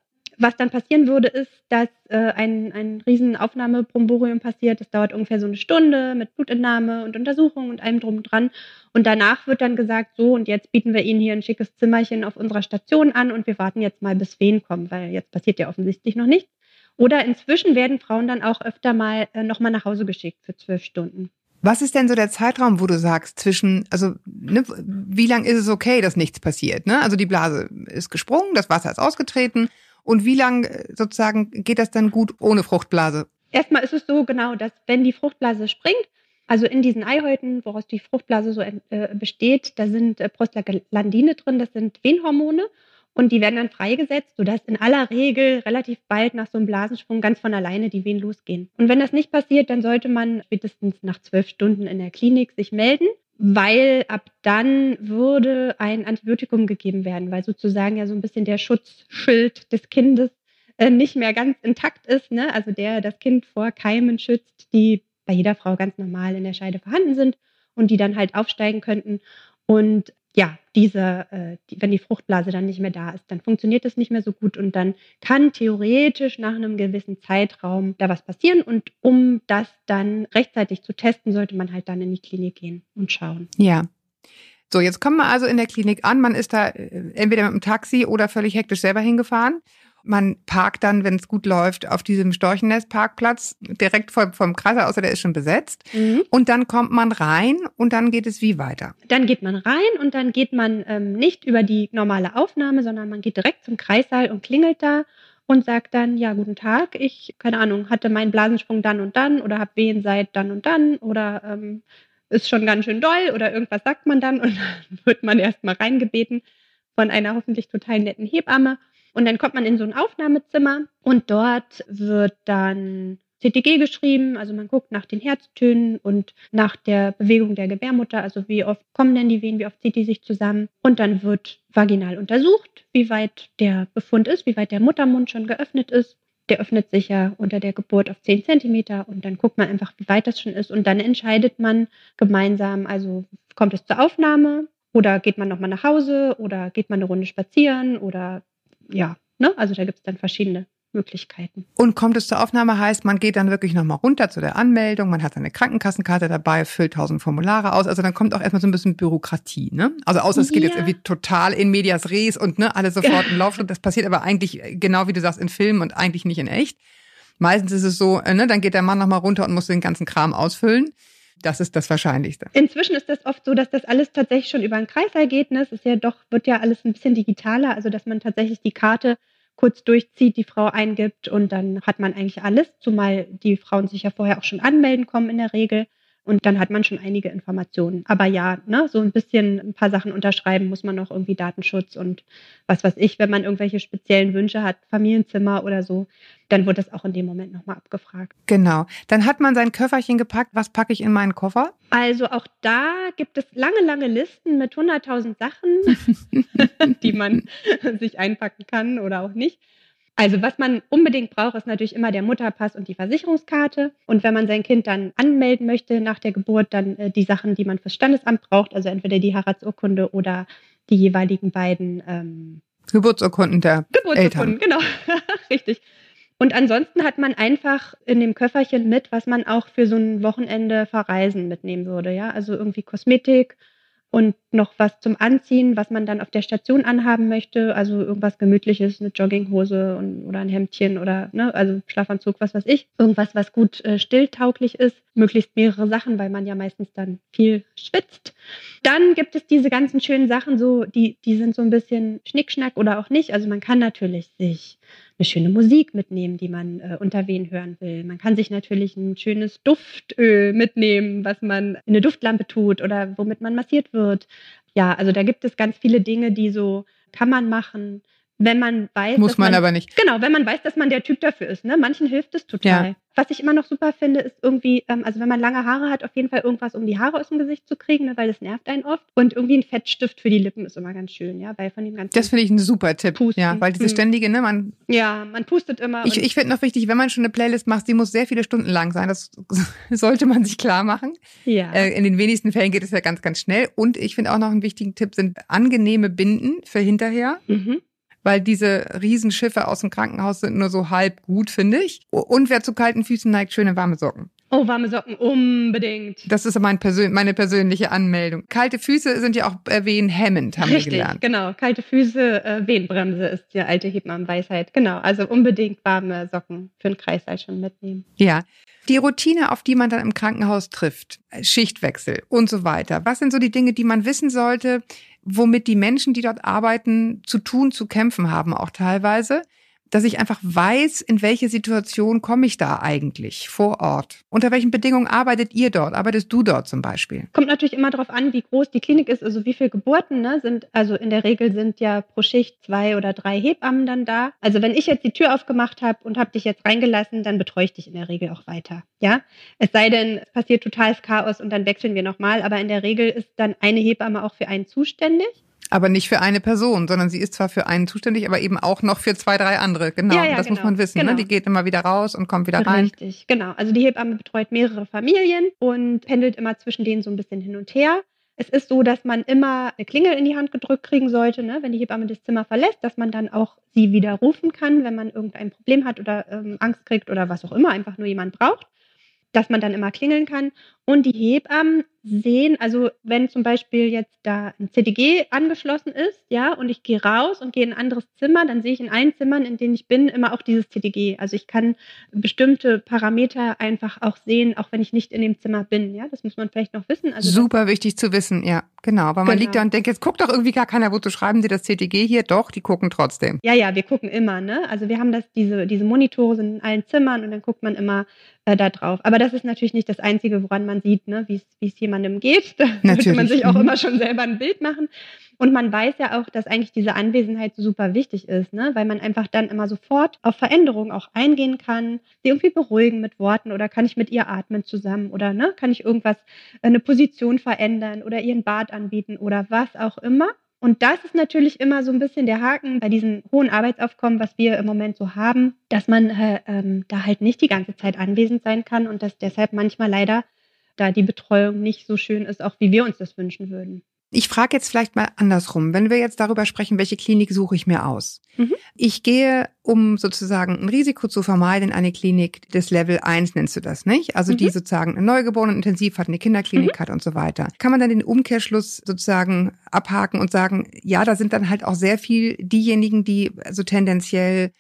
was dann passieren würde, ist, dass äh, ein, ein riesen Aufnahmebromborium passiert. Das dauert ungefähr so eine Stunde mit Blutentnahme und Untersuchung und allem drum und dran. Und danach wird dann gesagt, so und jetzt bieten wir Ihnen hier ein schickes Zimmerchen auf unserer Station an und wir warten jetzt mal, bis Wehen kommen, weil jetzt passiert ja offensichtlich noch nichts. Oder inzwischen werden Frauen dann auch öfter mal äh, nochmal nach Hause geschickt für zwölf Stunden. Was ist denn so der Zeitraum, wo du sagst, zwischen, also ne, wie lang ist es okay, dass nichts passiert? Ne? Also die Blase ist gesprungen, das Wasser ist ausgetreten. Und wie lang äh, sozusagen geht das dann gut ohne Fruchtblase? Erstmal ist es so genau, dass wenn die Fruchtblase springt, also in diesen Eihäuten, woraus die Fruchtblase so äh, besteht, da sind äh, Prostaglandine drin, das sind Venhormone. Und die werden dann freigesetzt, sodass in aller Regel relativ bald nach so einem Blasensprung ganz von alleine die Wehen losgehen. Und wenn das nicht passiert, dann sollte man spätestens nach zwölf Stunden in der Klinik sich melden, weil ab dann würde ein Antibiotikum gegeben werden, weil sozusagen ja so ein bisschen der Schutzschild des Kindes äh, nicht mehr ganz intakt ist, ne? also der das Kind vor Keimen schützt, die bei jeder Frau ganz normal in der Scheide vorhanden sind und die dann halt aufsteigen könnten. Und ja, diese, äh, die, wenn die Fruchtblase dann nicht mehr da ist, dann funktioniert das nicht mehr so gut und dann kann theoretisch nach einem gewissen Zeitraum da was passieren und um das dann rechtzeitig zu testen, sollte man halt dann in die Klinik gehen und schauen. Ja. So, jetzt kommen wir also in der Klinik an. Man ist da äh, entweder mit dem Taxi oder völlig hektisch selber hingefahren. Man parkt dann, wenn es gut läuft, auf diesem Storchennest-Parkplatz direkt vor, vom Kreiser, außer der ist schon besetzt. Mhm. Und dann kommt man rein und dann geht es wie weiter? Dann geht man rein und dann geht man ähm, nicht über die normale Aufnahme, sondern man geht direkt zum Kreissaal und klingelt da und sagt dann, ja, guten Tag, ich, keine Ahnung, hatte meinen Blasensprung dann und dann oder habe Wehen seit dann und dann oder ähm, ist schon ganz schön doll oder irgendwas sagt man dann und dann wird man erstmal reingebeten von einer hoffentlich total netten Hebamme und dann kommt man in so ein Aufnahmezimmer und dort wird dann CTG geschrieben, also man guckt nach den Herztönen und nach der Bewegung der Gebärmutter, also wie oft kommen denn die Wehen, wie oft zieht die sich zusammen. Und dann wird vaginal untersucht, wie weit der Befund ist, wie weit der Muttermund schon geöffnet ist. Der öffnet sich ja unter der Geburt auf 10 Zentimeter und dann guckt man einfach, wie weit das schon ist. Und dann entscheidet man gemeinsam, also kommt es zur Aufnahme oder geht man nochmal nach Hause oder geht man eine Runde spazieren oder ja, ne? Also da gibt es dann verschiedene Möglichkeiten. Und kommt es zur Aufnahme, heißt, man geht dann wirklich nochmal runter zu der Anmeldung, man hat eine Krankenkassenkarte dabei, füllt tausend Formulare aus. Also dann kommt auch erstmal so ein bisschen Bürokratie, ne? Also außer es geht ja. jetzt irgendwie total in medias res und ne, alle sofort im Laufschritt. Das passiert aber eigentlich, genau wie du sagst, in Filmen und eigentlich nicht in echt. Meistens ist es so, äh, ne, dann geht der Mann nochmal runter und muss den ganzen Kram ausfüllen. Das ist das Wahrscheinlichste. Inzwischen ist das oft so, dass das alles tatsächlich schon über Kreißsaal geht. Ne? Ist ja doch, wird ja alles ein bisschen digitaler, also dass man tatsächlich die Karte kurz durchzieht, die Frau eingibt und dann hat man eigentlich alles, zumal die Frauen sich ja vorher auch schon anmelden kommen in der Regel. Und dann hat man schon einige Informationen. Aber ja, ne, so ein bisschen ein paar Sachen unterschreiben muss man noch irgendwie Datenschutz und was weiß ich, wenn man irgendwelche speziellen Wünsche hat, Familienzimmer oder so, dann wird das auch in dem Moment nochmal abgefragt. Genau. Dann hat man sein Köfferchen gepackt. Was packe ich in meinen Koffer? Also auch da gibt es lange, lange Listen mit 100.000 Sachen, die man sich einpacken kann oder auch nicht. Also was man unbedingt braucht, ist natürlich immer der Mutterpass und die Versicherungskarte. Und wenn man sein Kind dann anmelden möchte nach der Geburt, dann äh, die Sachen, die man fürs Standesamt braucht, also entweder die Heiratsurkunde oder die jeweiligen beiden ähm, Geburtsurkunden der Geburtsurkunden, Eltern. genau, richtig. Und ansonsten hat man einfach in dem Köfferchen mit, was man auch für so ein Wochenende verreisen mitnehmen würde, ja, also irgendwie Kosmetik und noch was zum Anziehen, was man dann auf der Station anhaben möchte. Also irgendwas Gemütliches, eine Jogginghose und, oder ein Hemdchen oder ne, also Schlafanzug, was weiß ich. Irgendwas, was gut äh, stilltauglich ist. Möglichst mehrere Sachen, weil man ja meistens dann viel schwitzt. Dann gibt es diese ganzen schönen Sachen, so die, die sind so ein bisschen Schnickschnack oder auch nicht. Also man kann natürlich sich eine schöne Musik mitnehmen, die man äh, unter wen hören will. Man kann sich natürlich ein schönes Duftöl mitnehmen, was man in eine Duftlampe tut oder womit man massiert wird. Ja, also da gibt es ganz viele Dinge, die so kann man machen, wenn man weiß. Muss man, man, aber nicht. Genau, wenn man weiß, dass man der Typ dafür ist. Ne? Manchen hilft es total. Ja. Was ich immer noch super finde, ist irgendwie, ähm, also wenn man lange Haare hat, auf jeden Fall irgendwas, um die Haare aus dem Gesicht zu kriegen, ne, weil das nervt einen oft. Und irgendwie ein Fettstift für die Lippen ist immer ganz schön, ja, weil von dem ganzen. Das finde ich ein super Tipp. Pusten. Ja, weil diese hm. ständige, ne, man. Ja, man pustet immer. Ich, ich finde noch wichtig, wenn man schon eine Playlist macht, die muss sehr viele Stunden lang sein. Das sollte man sich klar machen. Ja. Äh, in den wenigsten Fällen geht es ja ganz, ganz schnell. Und ich finde auch noch einen wichtigen Tipp sind angenehme Binden für hinterher. Mhm weil diese Riesenschiffe aus dem Krankenhaus sind nur so halb gut, finde ich. Und wer zu kalten Füßen neigt, schöne warme Socken. Oh, warme Socken, unbedingt. Das ist mein Persön meine persönliche Anmeldung. Kalte Füße sind ja auch äh, wehenhemmend, haben Richtig, wir gelernt. genau. Kalte Füße, äh, Wehenbremse ist die alte Hebammenweisheit. Genau, also unbedingt warme Socken für den Kreißsaal schon mitnehmen. Ja. Die Routine, auf die man dann im Krankenhaus trifft, Schichtwechsel und so weiter. Was sind so die Dinge, die man wissen sollte, womit die Menschen, die dort arbeiten, zu tun, zu kämpfen haben, auch teilweise? Dass ich einfach weiß, in welche Situation komme ich da eigentlich vor Ort. Unter welchen Bedingungen arbeitet ihr dort? Arbeitest du dort zum Beispiel? Kommt natürlich immer darauf an, wie groß die Klinik ist, also wie viele Geburten ne, sind. Also in der Regel sind ja pro Schicht zwei oder drei Hebammen dann da. Also wenn ich jetzt die Tür aufgemacht habe und habe dich jetzt reingelassen, dann betreue ich dich in der Regel auch weiter. Ja, es sei denn, es passiert totales Chaos und dann wechseln wir nochmal. Aber in der Regel ist dann eine Hebamme auch für einen zuständig. Aber nicht für eine Person, sondern sie ist zwar für einen zuständig, aber eben auch noch für zwei, drei andere. Genau, ja, ja, das genau. muss man wissen. Ne? Genau. Ne? Die geht immer wieder raus und kommt wieder rein. Richtig, genau. Also die Hebamme betreut mehrere Familien und pendelt immer zwischen denen so ein bisschen hin und her. Es ist so, dass man immer eine Klingel in die Hand gedrückt kriegen sollte, ne? wenn die Hebamme das Zimmer verlässt, dass man dann auch sie wieder rufen kann, wenn man irgendein Problem hat oder ähm, Angst kriegt oder was auch immer, einfach nur jemand braucht dass man dann immer klingeln kann. Und die Hebammen sehen, also wenn zum Beispiel jetzt da ein CDG angeschlossen ist, ja, und ich gehe raus und gehe in ein anderes Zimmer, dann sehe ich in allen Zimmern, in denen ich bin, immer auch dieses CDG. Also ich kann bestimmte Parameter einfach auch sehen, auch wenn ich nicht in dem Zimmer bin. Ja, das muss man vielleicht noch wissen. Also Super wichtig zu wissen, ja, genau. Weil man genau. liegt da und denkt, jetzt guckt doch irgendwie gar keiner, wozu schreiben Sie das CTG hier? Doch, die gucken trotzdem. Ja, ja, wir gucken immer, ne? Also wir haben das, diese, diese Monitore sind in allen Zimmern und dann guckt man immer äh, da drauf. Aber das ist natürlich nicht das Einzige, woran man sieht, ne, wie es jemandem geht. Da würde man sich auch mhm. immer schon selber ein Bild machen. Und man weiß ja auch, dass eigentlich diese Anwesenheit so super wichtig ist, ne? weil man einfach dann immer sofort auf Veränderungen auch eingehen kann, sie irgendwie beruhigen mit Worten oder kann ich mit ihr atmen zusammen oder ne, kann ich irgendwas, eine Position verändern oder ihren Bad anbieten oder was auch immer. Und das ist natürlich immer so ein bisschen der Haken bei diesem hohen Arbeitsaufkommen, was wir im Moment so haben, dass man äh, ähm, da halt nicht die ganze Zeit anwesend sein kann und dass deshalb manchmal leider da die Betreuung nicht so schön ist, auch wie wir uns das wünschen würden. Ich frage jetzt vielleicht mal andersrum. Wenn wir jetzt darüber sprechen, welche Klinik suche ich mir aus? Mhm. Ich gehe, um sozusagen ein Risiko zu vermeiden, in eine Klinik des Level 1 nennst du das, nicht? Also mhm. die sozusagen eine Neugeborenen intensiv hat, eine Kinderklinik mhm. hat und so weiter. Kann man dann den Umkehrschluss sozusagen abhaken und sagen, ja, da sind dann halt auch sehr viel diejenigen, die so tendenziell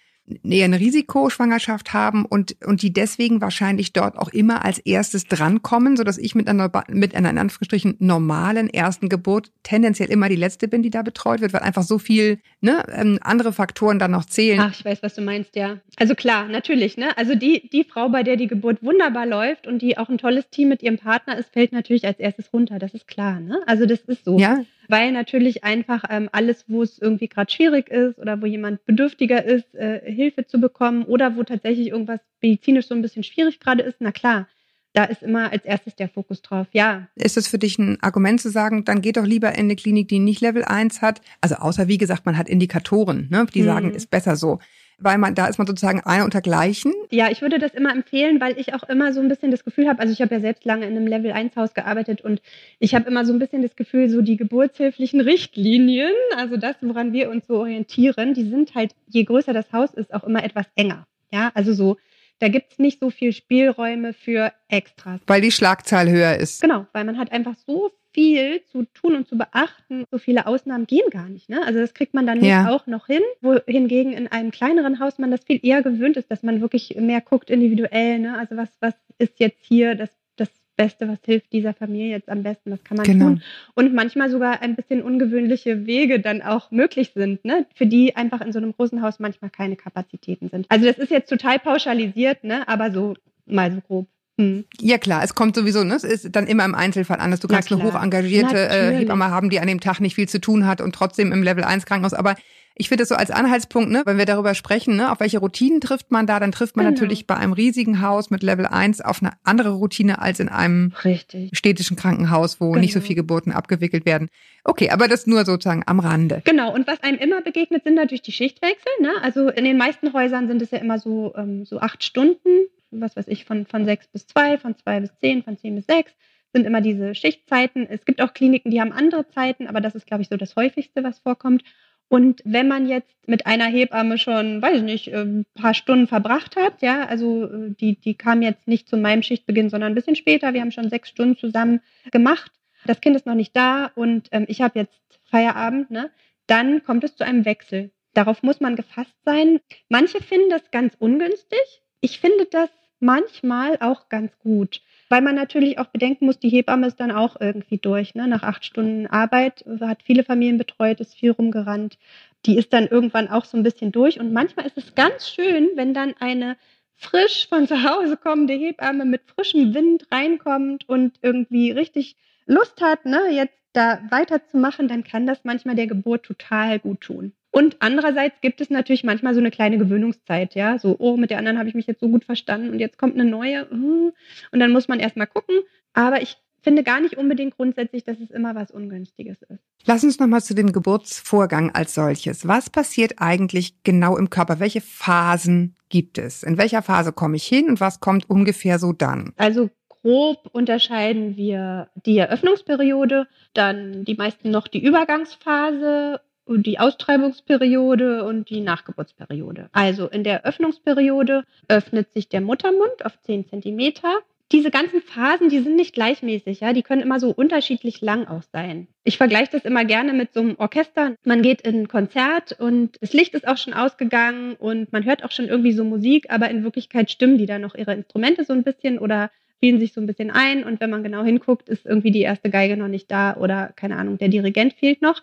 eher eine Risikoschwangerschaft haben und, und die deswegen wahrscheinlich dort auch immer als erstes drankommen, sodass ich mit einer, mit einer in Anführungsstrichen normalen ersten Geburt tendenziell immer die letzte bin, die da betreut wird, weil einfach so viel ne, ähm, andere Faktoren dann noch zählen. Ach, ich weiß, was du meinst, ja. Also klar, natürlich, ne? Also die, die Frau, bei der die Geburt wunderbar läuft und die auch ein tolles Team mit ihrem Partner ist, fällt natürlich als erstes runter. Das ist klar, ne? Also das ist so. Ja weil natürlich einfach ähm, alles, wo es irgendwie gerade schwierig ist oder wo jemand bedürftiger ist, äh, Hilfe zu bekommen oder wo tatsächlich irgendwas medizinisch so ein bisschen schwierig gerade ist, na klar, da ist immer als erstes der Fokus drauf, ja. Ist es für dich ein Argument zu sagen, dann geht doch lieber in eine Klinik, die nicht Level 1 hat? Also außer, wie gesagt, man hat Indikatoren, ne, die sagen, hm. ist besser so weil man da ist man sozusagen einer unter gleichen. Ja, ich würde das immer empfehlen, weil ich auch immer so ein bisschen das Gefühl habe, also ich habe ja selbst lange in einem Level 1 Haus gearbeitet und ich habe immer so ein bisschen das Gefühl, so die geburtshilflichen Richtlinien, also das, woran wir uns so orientieren, die sind halt, je größer das Haus ist, auch immer etwas enger. Ja, also so da gibt es nicht so viel Spielräume für Extras. Weil die Schlagzahl höher ist. Genau, weil man hat einfach so viel zu tun und zu beachten. So viele Ausnahmen gehen gar nicht. Ne? Also das kriegt man dann Ja. auch noch hin, wohingegen in einem kleineren Haus man das viel eher gewöhnt ist, dass man wirklich mehr guckt individuell. Ne? Also was, was ist jetzt hier das, das Beste, was hilft dieser Familie jetzt am besten, was kann man Genau. tun? Und manchmal sogar ein bisschen ungewöhnliche Wege dann auch möglich sind, ne? für die einfach in so einem großen Haus manchmal keine Kapazitäten sind. Also das ist jetzt total pauschalisiert, ne? aber so mal so grob. Hm. Ja klar, es kommt sowieso, ne? Es ist dann immer im Einzelfall anders. Du kannst eine hoch engagierte äh. Hebamme haben, die an dem Tag nicht viel zu tun hat und trotzdem im Level 1 Krankenhaus. Aber ich finde das so als Anhaltspunkt, ne, wenn wir darüber sprechen, ne, auf welche Routinen trifft man da, dann trifft man Genau. natürlich bei einem riesigen Haus mit Level 1 auf eine andere Routine als in einem Richtig. städtischen Krankenhaus, wo nicht so Genau. viele Geburten abgewickelt werden. Okay, aber das nur sozusagen am Rande. Genau, und was einem immer begegnet, sind natürlich die Schichtwechsel. Ne? Also in den meisten Häusern sind es ja immer so, ähm, so acht Stunden, was weiß ich, von, von sechs bis zwei, von zwei bis zehn, von zehn bis sechs sind immer diese Schichtzeiten. Es gibt auch Kliniken, die haben andere Zeiten, aber das ist, glaube ich, so das häufigste, was vorkommt. Und wenn man jetzt mit einer Hebamme schon, weiß ich nicht, ein paar Stunden verbracht hat, ja, also äh, die, die kam jetzt nicht zu meinem Schichtbeginn, sondern ein bisschen später, wir haben schon sechs Stunden zusammen gemacht, das Kind ist noch nicht da und ähm, ich habe jetzt Feierabend, ne, dann kommt es zu einem Wechsel. Darauf muss man gefasst sein. Manche finden das ganz ungünstig. Ich finde das manchmal auch ganz gut, weil man natürlich auch bedenken muss, die Hebamme ist dann auch irgendwie durch. Ne? Nach acht Stunden Arbeit äh, hat viele Familien betreut, ist viel rumgerannt. Die ist dann irgendwann auch so ein bisschen durch. Und manchmal ist es ganz schön, wenn dann eine frisch von zu Hause kommende Hebamme mit frischem Wind reinkommt und irgendwie richtig Lust hat, ne, jetzt da weiterzumachen, dann kann das manchmal der Geburt total gut tun. Und andererseits gibt es natürlich manchmal so eine kleine Gewöhnungszeit, ja, so, oh, mit der anderen habe ich mich jetzt so gut verstanden und jetzt kommt eine neue, uh, und dann muss man erstmal gucken. Aber ich finde gar nicht unbedingt grundsätzlich, dass es immer was Ungünstiges ist. Lass uns nochmal zu dem Geburtsvorgang als solches. Was passiert eigentlich genau im Körper? Welche Phasen gibt es? In welcher Phase komme ich hin und was kommt ungefähr so dann? Also grob unterscheiden wir die Eröffnungsperiode, dann die meisten noch die Übergangsphase und die Austreibungsperiode und die Nachgeburtsperiode. Also in der Eröffnungsperiode öffnet sich der Muttermund auf 10 Zentimeter. Diese ganzen Phasen, die sind nicht gleichmäßig, ja, die können immer so unterschiedlich lang auch sein. Ich vergleiche das immer gerne mit so einem Orchester. Man geht in ein Konzert und das Licht ist auch schon ausgegangen und man hört auch schon irgendwie so Musik, aber in Wirklichkeit stimmen die da noch ihre Instrumente so ein bisschen oder spielen sich so ein bisschen ein und wenn man genau hinguckt, ist irgendwie die erste Geige noch nicht da oder keine Ahnung, der Dirigent fehlt noch.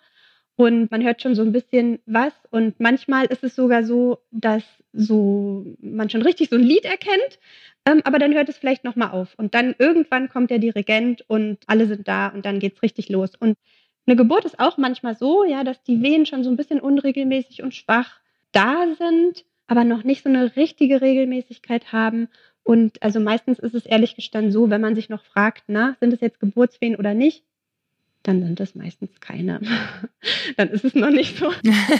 Und man hört schon so ein bisschen was. Und manchmal ist es sogar so, dass so man schon richtig so ein Lied erkennt, ähm, aber dann hört es vielleicht nochmal auf. Und dann irgendwann kommt der Dirigent und alle sind da und dann geht's richtig los. Und eine Geburt ist auch manchmal so, ja, dass die Wehen schon so ein bisschen unregelmäßig und schwach da sind, aber noch nicht so eine richtige Regelmäßigkeit haben. Und also meistens ist es ehrlich gestanden so, wenn man sich noch fragt, na, sind es jetzt Geburtswehen oder nicht, dann sind es meistens keine. dann ist es noch nicht so.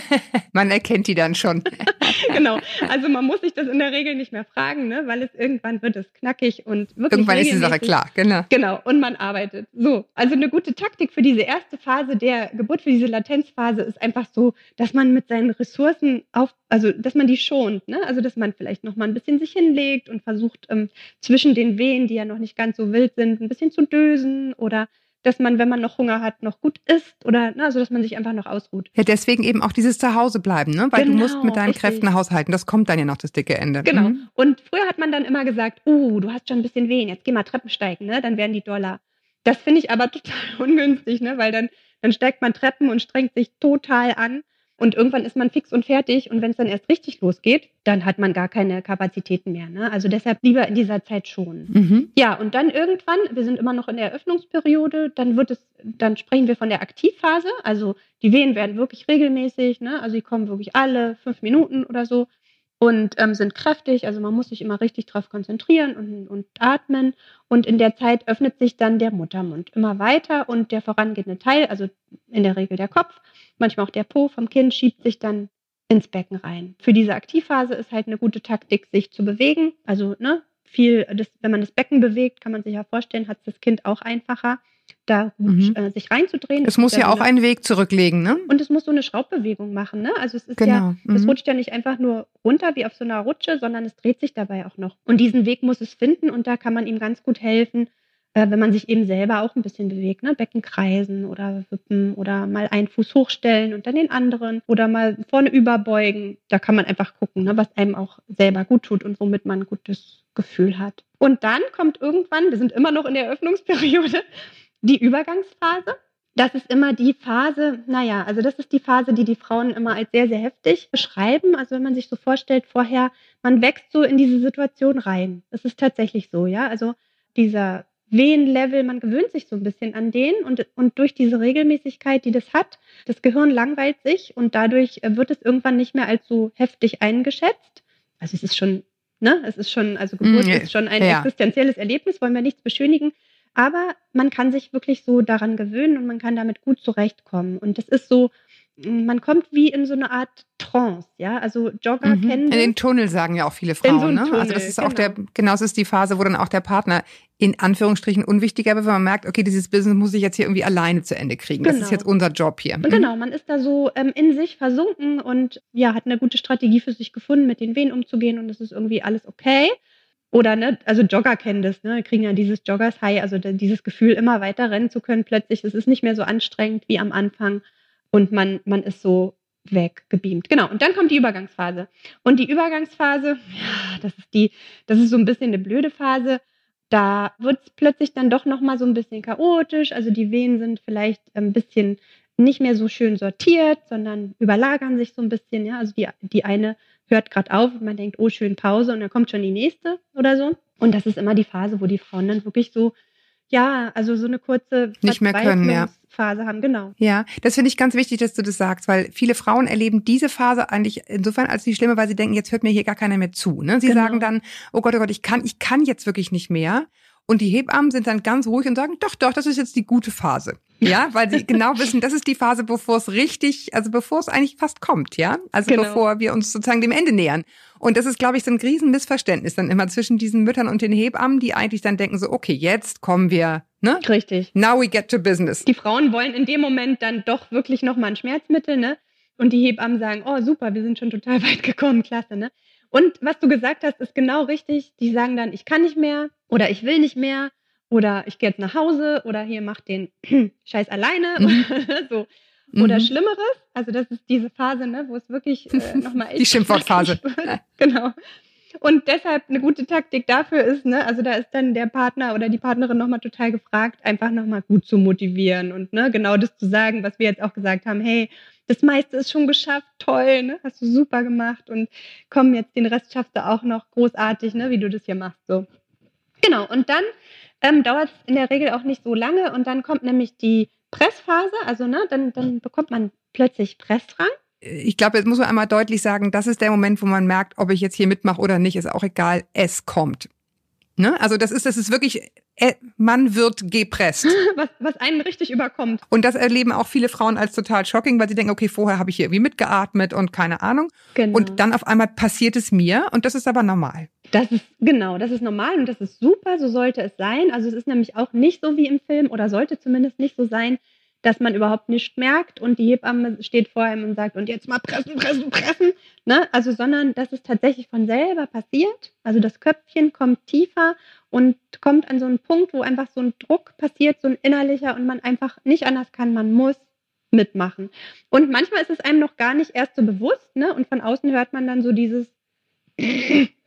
Man erkennt die dann schon. genau. Also man muss sich das in der Regel nicht mehr fragen, ne? weil es irgendwann wird es knackig und wirklich Irgendwann ist die Sache klar, genau. Genau, und man arbeitet. So, also eine gute Taktik für diese erste Phase der Geburt, für diese Latenzphase ist einfach so, dass man mit seinen Ressourcen auf, also dass man die schont, ne? Also dass man vielleicht noch mal ein bisschen sich hinlegt und versucht ähm, zwischen den Wehen, die ja noch nicht ganz so wild sind, ein bisschen zu dösen oder dass man, wenn man noch Hunger hat, noch gut isst oder ne, also dass man sich einfach noch ausruht. Ja, deswegen eben auch dieses Zuhause bleiben, ne? Weil du Genau, musst mit deinen richtig. Kräften haushalten. Das kommt dann ja noch das dicke Ende. Genau. Mhm. Und früher hat man dann immer gesagt, oh, du hast schon ein bisschen Wehen, jetzt geh mal Treppen steigen, ne? Dann werden die Dollar. Das finde ich aber total ungünstig, ne? Weil dann, dann steigt man Treppen und strengt sich total an. Und irgendwann ist man fix und fertig. Und wenn es dann erst richtig losgeht, dann hat man gar keine Kapazitäten mehr. Ne? Also deshalb lieber in dieser Zeit schon. Mhm. Ja, und dann irgendwann, wir sind immer noch in der Eröffnungsperiode, dann wird es, dann sprechen wir von der Aktivphase. Also die Wehen werden wirklich regelmäßig, ne? Also die kommen wirklich alle fünf Minuten oder so und ähm, sind kräftig. Also man muss sich immer richtig drauf konzentrieren und, und atmen. Und in der Zeit öffnet sich dann der Muttermund immer weiter und der vorangehende Teil, also in der Regel der Kopf, manchmal auch der Po vom Kind, schiebt sich dann ins Becken rein. Für diese Aktivphase ist halt eine gute Taktik, sich zu bewegen. Also ne, viel, das, wenn man das Becken bewegt, kann man sich ja vorstellen, hat das Kind auch einfacher, da Mhm. äh, sich reinzudrehen. Es muss ja auch eine- einen Weg zurücklegen, ne? und es muss so eine Schraubbewegung machen, ne? Also es ist ja, Genau. es Mhm. rutscht ja nicht einfach nur runter wie auf so einer Rutsche, sondern es dreht sich dabei auch noch. Und diesen Weg muss es finden und da kann man ihm ganz gut helfen, äh, wenn man sich eben selber auch ein bisschen bewegt, ne? Becken kreisen oder wippen oder mal einen Fuß hochstellen und dann den anderen oder mal vorne überbeugen. Da kann man einfach gucken, ne? was einem auch selber gut tut und womit man ein gutes Gefühl hat. Und dann kommt irgendwann, wir sind immer noch in der Eröffnungsperiode, die Übergangsphase. Das ist immer die Phase, naja, also das ist die Phase, die die Frauen immer als sehr, sehr heftig beschreiben. Also wenn man sich so vorstellt, vorher, man wächst so in diese Situation rein. Das ist tatsächlich so, ja. Also dieser Wehenlevel, man gewöhnt sich so ein bisschen an den und, und durch diese Regelmäßigkeit, die das hat, das Gehirn langweilt sich und dadurch äh, wird es irgendwann nicht mehr als so heftig eingeschätzt. Also es ist schon, ne, es ist schon, also Geburt Mm, ist schon ein ja. existenzielles Erlebnis, wollen wir nichts beschönigen. Aber man kann sich wirklich so daran gewöhnen und man kann damit gut zurechtkommen. Und das ist so, man kommt wie in so eine Art Trance, ja. Also Jogger Mhm. kennen In den Tunnel sagen ja auch viele so Frauen. einen ne? Tunnel, also das ist auch der, genau. genau, das ist die Phase, wo dann auch der Partner in Anführungsstrichen unwichtiger wird, wenn man merkt, okay, dieses Business muss ich jetzt hier irgendwie alleine zu Ende kriegen. Das ist Genau. jetzt unser Job hier. Und genau, man ist da so ähm, in sich versunken und ja, hat eine gute Strategie für sich gefunden, mit den Wehen umzugehen und es ist irgendwie alles okay. Oder, ne, also Jogger kennen das, ne, kriegen ja dieses Joggers High, also dieses Gefühl, immer weiter rennen zu können, plötzlich. Es ist nicht mehr so anstrengend wie am Anfang und man, man ist so weggebeamt. Genau, und dann kommt die Übergangsphase. Und die Übergangsphase, ja, das ist die, das ist so ein bisschen eine blöde Phase. Da wird es plötzlich dann doch nochmal so ein bisschen chaotisch. Also die Wehen sind vielleicht ein bisschen nicht mehr so schön sortiert, sondern überlagern sich so ein bisschen. Ja, also die, die eine hört gerade auf und man denkt, oh, schön Pause und dann kommt schon die nächste oder so. Und das ist immer die Phase, wo die Frauen dann wirklich so, ja, also so eine kurze Nicht mehr können, ja. Verzweiflungsphase haben, genau. Ja, das finde ich ganz wichtig, dass du das sagst, weil viele Frauen erleben diese Phase eigentlich insofern als die schlimme, weil sie denken, jetzt hört mir hier gar keiner mehr zu. Ne? Sie Genau. sagen dann, oh Gott, oh Gott, ich kann, ich kann jetzt wirklich nicht mehr. Und die Hebammen sind dann ganz ruhig und sagen, doch, doch, das ist jetzt die gute Phase. Ja, weil sie genau wissen, das ist die Phase, bevor es richtig, also bevor es eigentlich fast kommt, ja. Also Genau. bevor wir uns sozusagen dem Ende nähern. Und das ist, glaube ich, so ein Riesenmissverständnis dann immer zwischen diesen Müttern und den Hebammen, die eigentlich dann denken so, okay, jetzt kommen wir, ne? Richtig. Now we get to business. Die Frauen wollen in dem Moment dann doch wirklich nochmal ein Schmerzmittel, ne? Und die Hebammen sagen, oh super, wir sind schon total weit gekommen, klasse, ne? Und was du gesagt hast, ist genau richtig. Die sagen dann, ich kann nicht mehr oder ich will nicht mehr oder ich gehe jetzt nach Hause oder hier mach den Scheiß alleine Mhm. oder so. Oder Mhm. Schlimmeres, also das ist diese Phase, ne, wo es wirklich äh, nochmal echt Die Schimpfwortphase. genau. Und deshalb eine gute Taktik dafür ist, ne, also da ist dann der Partner oder die Partnerin nochmal total gefragt, einfach nochmal gut zu motivieren und ne, genau das zu sagen, was wir jetzt auch gesagt haben, hey, das meiste ist schon geschafft, toll, ne, hast du super gemacht und komm, jetzt den Rest schaffst du auch noch großartig, ne, wie du das hier machst, so. Genau, und dann ähm, dauert es in der Regel auch nicht so lange und dann kommt nämlich die Pressphase, also ne, dann, dann bekommt man plötzlich Pressdrang. ich glaube, jetzt muss man einmal deutlich sagen, das ist der Moment, wo man merkt, ob ich jetzt hier mitmache oder nicht, ist auch egal, es kommt. Ne? Also das ist, das ist wirklich, äh, man wird gepresst. was, was einen richtig überkommt. Und das erleben auch viele Frauen als total shocking, weil sie denken, okay, vorher habe ich hier irgendwie mitgeatmet und keine Ahnung. Genau. Und dann auf einmal passiert es mir und das ist aber normal. Das ist genau, das ist normal und das ist super, so sollte es sein. Also es ist nämlich auch nicht so wie im Film oder sollte zumindest nicht so sein, dass man überhaupt nichts merkt und die Hebamme steht vor einem und sagt, und jetzt mal pressen, pressen, pressen. Ne? Also, sondern dass es tatsächlich von selber passiert. Also das Köpfchen kommt tiefer und kommt an so einen Punkt, wo einfach so ein Druck passiert, so ein innerlicher und man einfach nicht anders kann, man muss mitmachen. Und manchmal ist es einem noch gar nicht erst so bewusst, ne? Und von außen hört man dann so dieses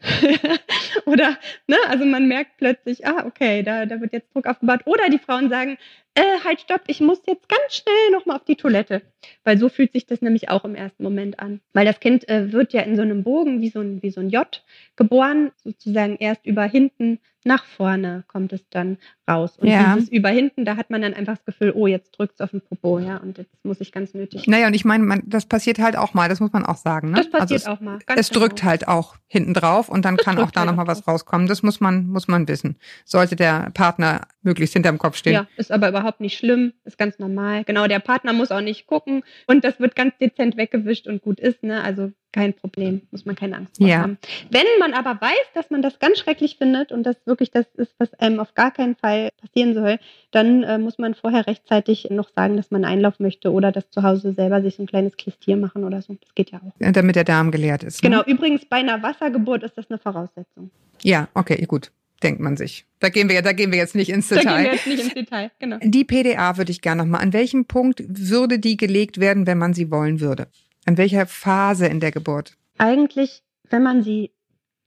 Oder, ne, also man merkt plötzlich, ah, okay, da, da wird jetzt Druck aufgebaut. Oder die Frauen sagen, äh, halt, stopp, ich muss jetzt ganz schnell nochmal auf die Toilette. Weil so fühlt sich das nämlich auch im ersten Moment an. Weil das Kind äh, wird ja in so einem Bogen, wie so ein, wie so ein J, geboren, sozusagen erst über hinten nach vorne kommt es dann raus. Und Ja. dieses über hinten, da hat man dann einfach das Gefühl, oh, jetzt drückt es auf den Popo, ja, und jetzt muss ich ganz nötig. Naja, und ich meine, das passiert halt auch mal, das muss man auch sagen. Ne? Das passiert also es, auch mal. Es drückt genau. halt auch hinten drauf und dann kann auch da nochmal was rauskommen. Das muss man, muss man wissen. Sollte der Partner möglichst hinterm Kopf stehen. Ja, ist aber überhaupt nicht schlimm, ist ganz normal. Genau, der Partner muss auch nicht gucken und das wird ganz dezent weggewischt und gut ist, ne? Also kein Problem, muss man keine Angst Ja. haben. Wenn man aber weiß, dass man das ganz schrecklich findet und das wirklich das ist, was einem auf gar keinen Fall passieren soll, dann äh, muss man vorher rechtzeitig noch sagen, dass man Einlauf möchte oder das zu Hause selber sich so ein kleines Klistier machen oder so. Das geht ja auch. Damit der Darm geleert ist. Genau, Ne? übrigens bei einer Wassergeburt ist das eine Voraussetzung. Ja, okay, gut. Denkt man sich. Da gehen wir, da gehen wir jetzt nicht ins Da gehen wir Detail. jetzt nicht ins Detail, genau. Die PDA würde ich gerne nochmal. An welchem Punkt würde die gelegt werden, wenn man sie wollen würde? An welcher Phase in der Geburt? Eigentlich, wenn man sie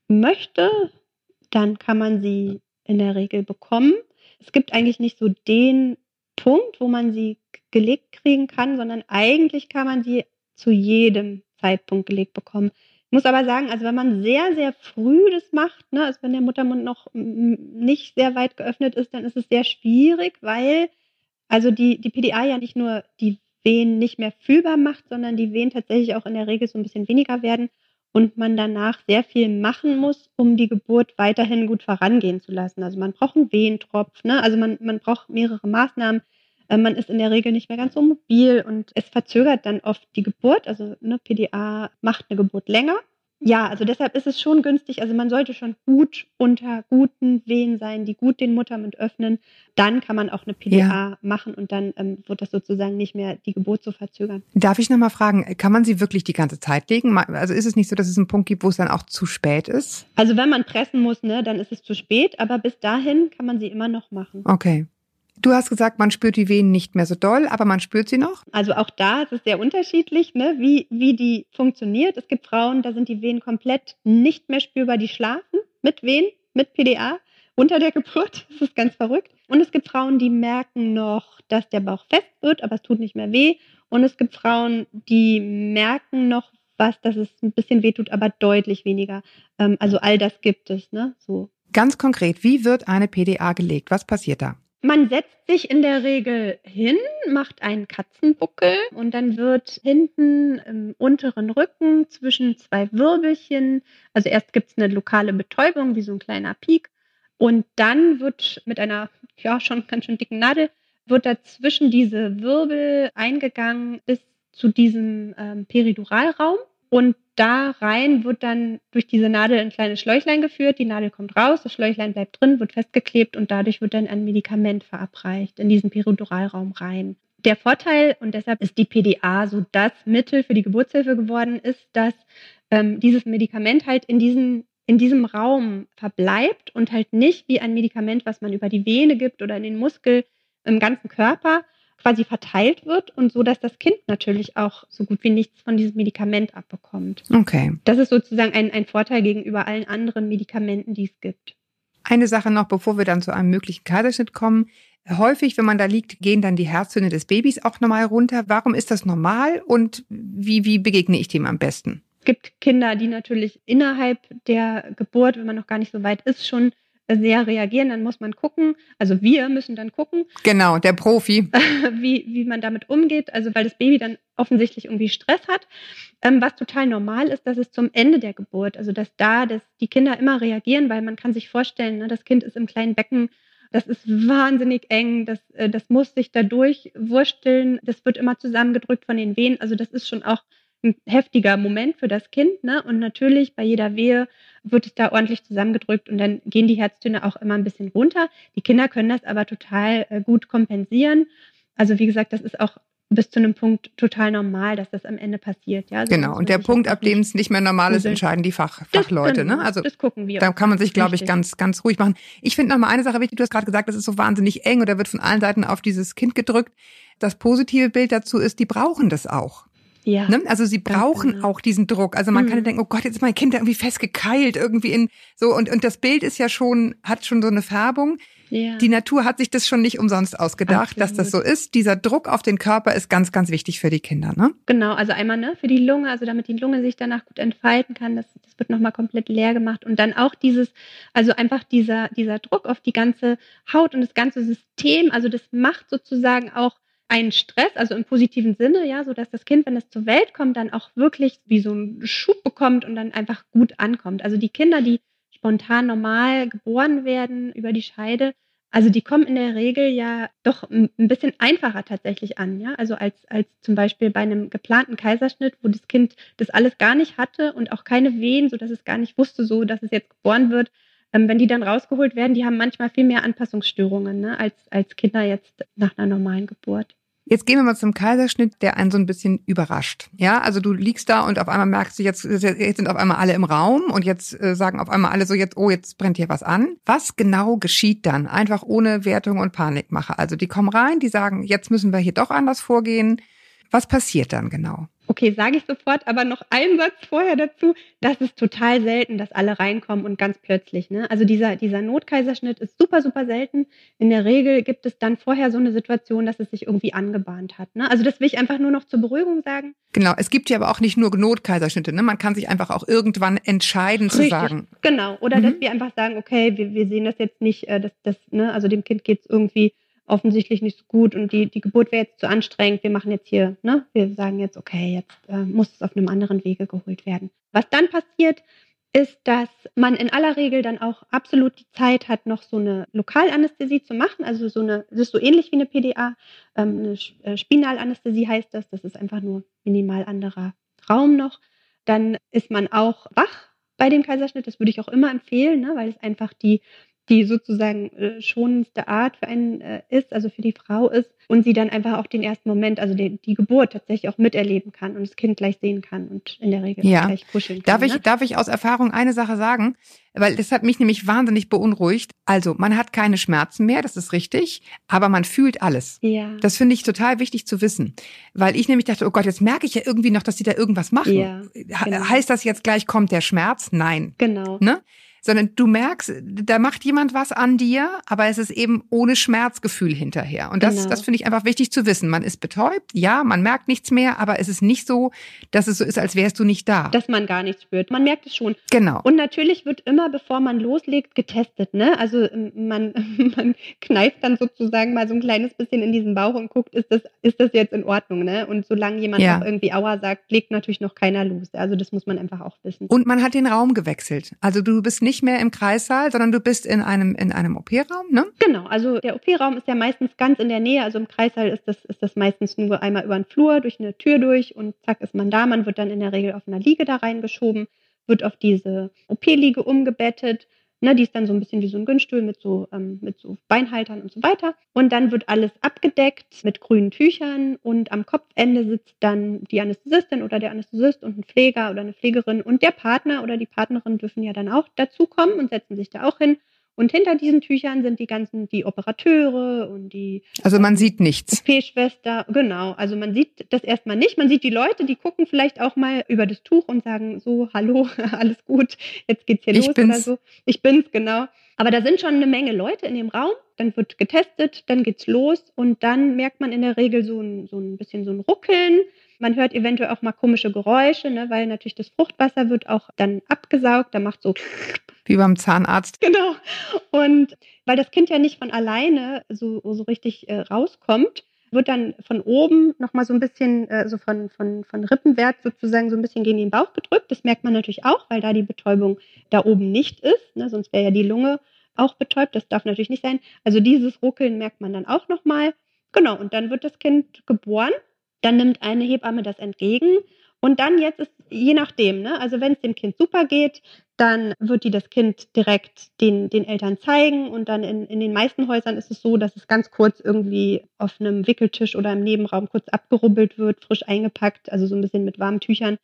möchte, dann kann man sie in der Regel bekommen. Es gibt eigentlich nicht so den Punkt, wo man sie gelegt kriegen kann, sondern eigentlich kann man sie zu jedem Zeitpunkt gelegt bekommen. Ich muss aber sagen, also wenn man sehr, sehr früh das macht, ne, also wenn der Muttermund noch nicht sehr weit geöffnet ist, dann ist es sehr schwierig, weil also die, die PDA ja nicht nur die Wehen nicht mehr fühlbar macht, sondern die Wehen tatsächlich auch in der Regel so ein bisschen weniger werden und man danach sehr viel machen muss, um die Geburt weiterhin gut vorangehen zu lassen. Also man braucht einen Wehentropf, ne? also man, man braucht mehrere Maßnahmen. Äh, Man ist in der Regel nicht mehr ganz so mobil und es verzögert dann oft die Geburt. Also ne, PDA macht eine Geburt länger. Ja, also deshalb ist es schon günstig. Also man sollte schon gut unter guten Wehen sein, die gut den Muttermund öffnen. Dann kann man auch eine PDA machen und dann ähm, wird das sozusagen nicht mehr die Geburt so verzögern. Darf ich nochmal fragen, kann man sie wirklich die ganze Zeit legen? Also ist es nicht so, dass es einen Punkt gibt, wo es dann auch zu spät ist? Also wenn man pressen muss, ne, dann ist es zu spät, aber bis dahin kann man sie immer noch machen. Okay. Du hast gesagt, man spürt die Wehen nicht mehr so doll, aber man spürt sie noch? Also auch da ist es sehr unterschiedlich, ne, wie, wie die funktioniert. Es gibt Frauen, da sind die Wehen komplett nicht mehr spürbar, die schlafen mit Wehen, mit PDA unter der Geburt. Das ist ganz verrückt. Und es gibt Frauen, die merken noch, dass der Bauch fest wird, aber es tut nicht mehr weh. Und es gibt Frauen, die merken noch was, dass es ein bisschen weh tut, aber deutlich weniger. Ähm, also all das gibt es, ne, so. Ganz konkret, wie wird eine PDA gelegt? Was passiert da? Man setzt sich in der Regel hin, macht einen Katzenbuckel und dann wird hinten im unteren Rücken zwischen zwei Wirbelchen, also erst gibt es eine lokale Betäubung, wie so ein kleiner Piek, und dann wird mit einer, ja, schon ganz schön dicken Nadel, wird dazwischen diese Wirbel eingegangen bis zu diesem ähm, Periduralraum. Und da rein wird dann durch diese Nadel ein kleines Schläuchlein geführt. Die Nadel kommt raus, das Schläuchlein bleibt drin, wird festgeklebt und dadurch wird dann ein Medikament verabreicht in diesen Periduralraum rein. Der Vorteil, und deshalb ist die PDA so das Mittel für die Geburtshilfe geworden, ist, dass ähm, dieses Medikament halt in diesem, in diesem Raum verbleibt und halt nicht wie ein Medikament, was man über die Vene gibt oder in den Muskel im ganzen Körper quasi verteilt wird und so, dass das Kind natürlich auch so gut wie nichts von diesem Medikament abbekommt. Okay. Das ist sozusagen ein, ein Vorteil gegenüber allen anderen Medikamenten, die es gibt. Eine Sache noch, bevor wir dann zu einem möglichen Kaiserschnitt kommen. Häufig, wenn man da liegt, gehen dann die Herztöne des Babys auch nochmal runter. Warum ist das normal und wie, wie begegne ich dem am besten? Es gibt Kinder, die natürlich innerhalb der Geburt, wenn man noch gar nicht so weit ist, schon sehr reagieren. Dann muss man gucken, also wir müssen dann gucken, Genau, der Profi. wie, wie man damit umgeht. Also weil das Baby dann offensichtlich irgendwie Stress hat. Ähm, was total normal ist, dass es zum Ende der Geburt, also dass da dass die Kinder immer reagieren, weil man kann sich vorstellen, ne, das Kind ist im kleinen Becken, das ist wahnsinnig eng, das, äh, das muss sich da durchwursteln, das wird immer zusammengedrückt von den Wehen. Also das ist schon auch ein heftiger Moment für das Kind. Ne? Und natürlich bei jeder Wehe wird es da ordentlich zusammengedrückt und dann gehen die Herztöne auch immer ein bisschen runter. Die Kinder können das aber total äh, gut kompensieren. Also wie gesagt, das ist auch bis zu einem Punkt total normal, dass das am Ende passiert. Ja? Also da Genau. Und der Punkt, ab dem es nicht mehr normal ist, entscheiden die Fach, Fachleute. genau, Ne? Also das gucken wir. da kann man an. sich, glaube ich, ganz, ganz ruhig machen. Ich finde noch mal eine Sache wichtig. Du hast gerade gesagt, das ist so wahnsinnig eng oder wird von allen Seiten auf dieses Kind gedrückt. Das positive Bild dazu ist, die brauchen das auch. Ja. Ne? Also sie brauchen genau. auch diesen Druck. Also man kann ja Mhm. denken, oh Gott, jetzt ist mein Kind da irgendwie festgekeilt, irgendwie in so und und das Bild ist ja schon hat schon so eine Färbung. ja. Die Natur hat sich das schon nicht umsonst ausgedacht, dass das so ist. Dieser Druck auf den Körper ist ganz, ganz wichtig für die Kinder. Ne? Genau, also einmal ne, für die Lunge, also damit die Lunge sich danach gut entfalten kann, das, das wird nochmal komplett leer gemacht. Und dann auch dieses, also einfach dieser, dieser Druck auf die ganze Haut und das ganze System, also das macht sozusagen auch einen Stress, also im positiven Sinne, ja, so dass das Kind, wenn es zur Welt kommt, dann auch wirklich wie so einen Schub bekommt und dann einfach gut ankommt. Also die Kinder, die spontan normal geboren werden über die Scheide, also die kommen in der Regel ja doch ein bisschen einfacher tatsächlich an, ja. Also als, als zum Beispiel bei einem geplanten Kaiserschnitt, wo das Kind das alles gar nicht hatte und auch keine Wehen, sodass es gar nicht wusste, so dass es jetzt geboren wird. Ähm, wenn die dann rausgeholt werden, die haben manchmal viel mehr Anpassungsstörungen, ne, als, als Kinder jetzt nach einer normalen Geburt. Jetzt gehen wir mal zum Kaiserschnitt, der einen so ein bisschen überrascht. Ja, also du liegst da und auf einmal merkst du, jetzt, jetzt sind auf einmal alle im Raum und jetzt äh, sagen auf einmal alle so, jetzt, oh, jetzt brennt hier was an. Was genau geschieht dann? Einfach ohne Wertung und Panikmache. Also die kommen rein, die sagen, jetzt müssen wir hier doch anders vorgehen. Was passiert dann genau? Okay, sage ich sofort, aber noch einen Satz vorher dazu. Das ist total selten, dass alle reinkommen und ganz plötzlich. Ne? Also dieser, dieser Notkaiserschnitt ist super, super selten. In der Regel gibt es dann vorher so eine Situation, dass es sich irgendwie angebahnt hat. Ne? Also das will ich einfach nur noch zur Beruhigung sagen. Genau, es gibt ja aber auch nicht nur Notkaiserschnitte. Ne? Man kann sich einfach auch irgendwann entscheiden Richtig, zu sagen. Genau, oder Mhm. dass wir einfach sagen, okay, wir, wir sehen das jetzt nicht, äh, dass das, ne, also dem Kind geht es irgendwie offensichtlich nicht so gut und die, die Geburt wäre jetzt zu anstrengend. Wir machen jetzt hier, ne, wir sagen jetzt, okay, jetzt äh, muss es auf einem anderen Wege geholt werden. Was dann passiert, ist, dass man in aller Regel dann auch absolut die Zeit hat, noch so eine Lokalanästhesie zu machen. Also so eine, das ist so ähnlich wie eine PDA. Ähm, eine äh, Spinalanästhesie heißt das. Das ist einfach nur minimal anderer Raum noch. Dann ist man auch wach bei dem Kaiserschnitt. Das würde ich auch immer empfehlen, ne, weil es einfach die die sozusagen äh, schonendste Art für einen äh, ist, also für die Frau ist, und sie dann einfach auch den ersten Moment, also die, die Geburt tatsächlich auch miterleben kann und das Kind gleich sehen kann und in der Regel Ja. gleich kuscheln kann. Darf ich, ne? darf ich aus Erfahrung eine Sache sagen? Weil das hat mich nämlich wahnsinnig beunruhigt. Also, man hat keine Schmerzen mehr, das ist richtig, aber man fühlt alles. Ja. Das finde ich total wichtig zu wissen. Weil ich nämlich dachte, oh Gott, jetzt merke ich ja irgendwie noch, dass die da irgendwas machen. Ja, genau. Heißt das jetzt gleich kommt der Schmerz? Nein. genau. Ne? Sondern du merkst, da macht jemand was an dir, aber es ist eben ohne Schmerzgefühl hinterher. Und das, Genau. das finde ich einfach wichtig zu wissen. Man ist betäubt, ja, man merkt nichts mehr, aber es ist nicht so, dass es so ist, als wärst du nicht da. Dass man gar nichts spürt. Man merkt es schon. genau. Und natürlich wird immer, bevor man loslegt, getestet. Ne? Also ähm, man, man kneift dann sozusagen mal so ein kleines bisschen in diesen Bauch und guckt, ist das, ist das jetzt in Ordnung? Ne? Und solange jemand Ja. irgendwie Aua sagt, legt natürlich noch keiner los. Also das muss man einfach auch wissen. Und man hat den Raum gewechselt. Also du bist nicht mehr im Kreissaal, sondern du bist in einem, in einem OP-Raum, ne? Genau, also der OP-Raum ist ja meistens ganz in der Nähe. Also im Kreissaal ist das, ist das meistens nur einmal über den Flur, durch eine Tür durch und zack ist man da. Man wird dann in der Regel auf einer Liege da reingeschoben, wird auf diese OP-Liege umgebettet. Ne, die ist dann so ein bisschen wie so ein Günststuhl mit so, ähm, mit so Beinhaltern und so weiter. Und dann wird alles abgedeckt mit grünen Tüchern und am Kopfende sitzt dann die Anästhesistin oder der Anästhesist und ein Pfleger oder eine Pflegerin und der Partner oder die Partnerin dürfen ja dann auch dazukommen und setzen sich da auch hin. Und hinter diesen Tüchern sind die ganzen, die Operateure und die Also man sieht nichts. OP-Schwester, genau. Also man sieht das erstmal nicht. Man sieht die Leute, die gucken vielleicht auch mal über das Tuch und sagen so, hallo, alles gut, jetzt geht's hier Ich los bin's. oder so. Ich bin's, genau. Aber da sind schon eine Menge Leute in dem Raum. Dann wird getestet, dann geht's los und dann merkt man in der Regel so ein, so ein bisschen so ein Ruckeln. Man hört eventuell auch mal komische Geräusche, ne, weil natürlich das Fruchtwasser wird auch dann abgesaugt. Da macht so Wie beim Zahnarzt. Genau. Und weil das Kind ja nicht von alleine so, so richtig äh, rauskommt, wird dann von oben nochmal so ein bisschen, äh, so von, von, von Rippenwert sozusagen so ein bisschen gegen den Bauch gedrückt. Das merkt man natürlich auch, weil da die Betäubung da oben nicht ist. Ne? Sonst wäre ja die Lunge auch betäubt. Das darf natürlich nicht sein. Also dieses Ruckeln merkt man dann auch nochmal. Genau. Und dann wird das Kind geboren. Dann nimmt eine Hebamme das entgegen. Und dann jetzt ist, je nachdem, ne? also wenn es dem Kind super geht, dann wird die das Kind direkt den, den Eltern zeigen. Und dann in, in den meisten Häusern ist es so, dass es ganz kurz irgendwie auf einem Wickeltisch oder im Nebenraum kurz abgerubbelt wird, frisch eingepackt, also so ein bisschen mit warmen Tüchern.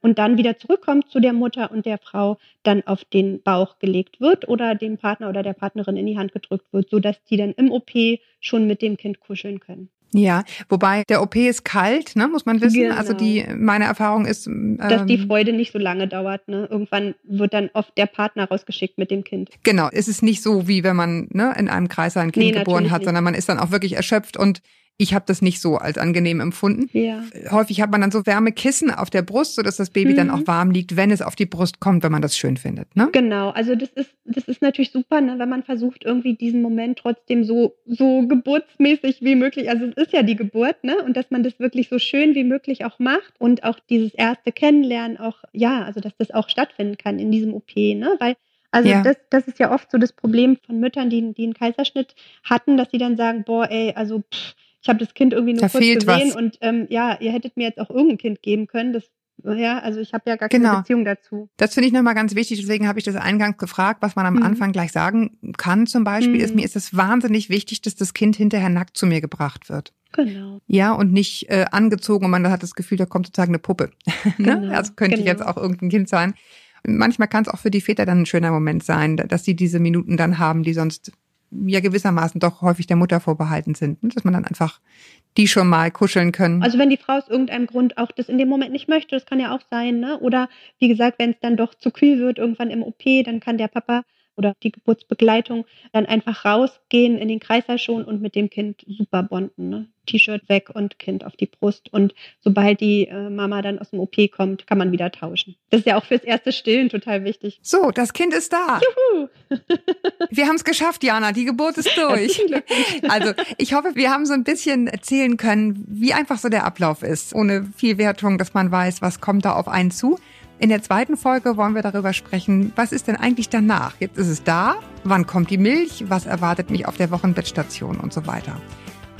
Und dann wieder zurückkommt zu der Mutter und der Frau, dann auf den Bauch gelegt wird oder dem Partner oder der Partnerin in die Hand gedrückt wird, sodass die dann im OP schon mit dem Kind kuscheln können. Ja, wobei der OP ist kalt, ne, muss man wissen. Genau. Also die, meine Erfahrung ist, ähm, Dass die Freude nicht so lange dauert. Ne? Irgendwann wird dann oft der Partner rausgeschickt mit dem Kind. Genau, es ist nicht so, wie wenn man ne, in einem Kreis ein Kind Nee, geboren hat, nicht. sondern man ist dann auch wirklich erschöpft und ich habe das nicht so als angenehm empfunden. Ja. Häufig hat man dann so Wärmekissen auf der Brust, sodass das Baby dann Mhm. auch warm liegt, wenn es auf die Brust kommt, wenn man das schön findet. Ne? Genau, also das ist, das ist natürlich super, ne, wenn man versucht, irgendwie diesen Moment trotzdem so, so geburtsmäßig wie möglich, also es ist ja die Geburt, ne? Und dass man das wirklich so schön wie möglich auch macht und auch dieses erste Kennenlernen auch, ja, also dass das auch stattfinden kann in diesem OP, ne? Weil, also Ja. das, das ist ja oft so das Problem von Müttern, die, die einen Kaiserschnitt hatten, dass sie dann sagen, boah, ey, also pff, ich habe das Kind irgendwie nur Da kurz gesehen was. und ähm, ja, ihr hättet mir jetzt auch irgendein Kind geben können, das Ja, also ich habe ja gar Genau. keine Beziehung dazu. Das finde ich nochmal ganz wichtig, deswegen habe ich das eingangs gefragt, was man am Mhm. Anfang gleich sagen kann. Zum Beispiel ist Mhm. mir ist es wahnsinnig wichtig, dass das Kind hinterher nackt zu mir gebracht wird. Genau. Ja, und nicht äh, angezogen und man hat das Gefühl, da kommt sozusagen eine Puppe. ne? Genau, Also könnte genau. jetzt auch irgendein Kind sein. Manchmal kann es auch für die Väter dann ein schöner Moment sein, dass sie diese Minuten dann haben, die sonst ja gewissermaßen doch häufig der Mutter vorbehalten sind. Und Dass man dann einfach die schon mal kuscheln können. Also wenn die Frau aus irgendeinem Grund auch das in dem Moment nicht möchte, das kann ja auch sein, ne? Oder wie gesagt, wenn es dann doch zu kühl wird irgendwann im OP, dann kann der Papa oder die Geburtsbegleitung dann einfach rausgehen in den Kreißsaal schon und mit dem Kind super bonden, ne? T-Shirt weg und Kind auf die Brust. Und sobald die äh, Mama dann aus dem OP kommt, kann man wieder tauschen. Das ist ja auch fürs erste Stillen total wichtig. so, das Kind ist da. Juhu! Wir haben es geschafft, Jana. Die Geburt ist durch. Also ich hoffe, wir haben so ein bisschen erzählen können, wie einfach so der Ablauf ist, ohne viel Wertung, dass man weiß, was kommt da auf einen zu. In der zweiten Folge wollen wir darüber sprechen, was ist denn eigentlich danach? Jetzt ist es da, wann kommt die Milch, was erwartet mich auf der Wochenbettstation und so weiter.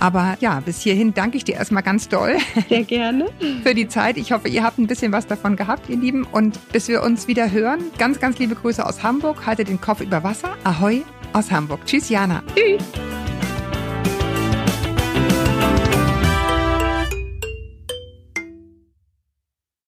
Aber ja, bis hierhin danke ich dir erstmal ganz doll Sehr gerne. für die Zeit. Ich hoffe, ihr habt ein bisschen was davon gehabt, ihr Lieben. Und bis wir uns wieder hören, ganz, ganz liebe Grüße aus Hamburg. Haltet den Kopf über Wasser. Ahoi aus Hamburg. Tschüss, Jana. Tschüss.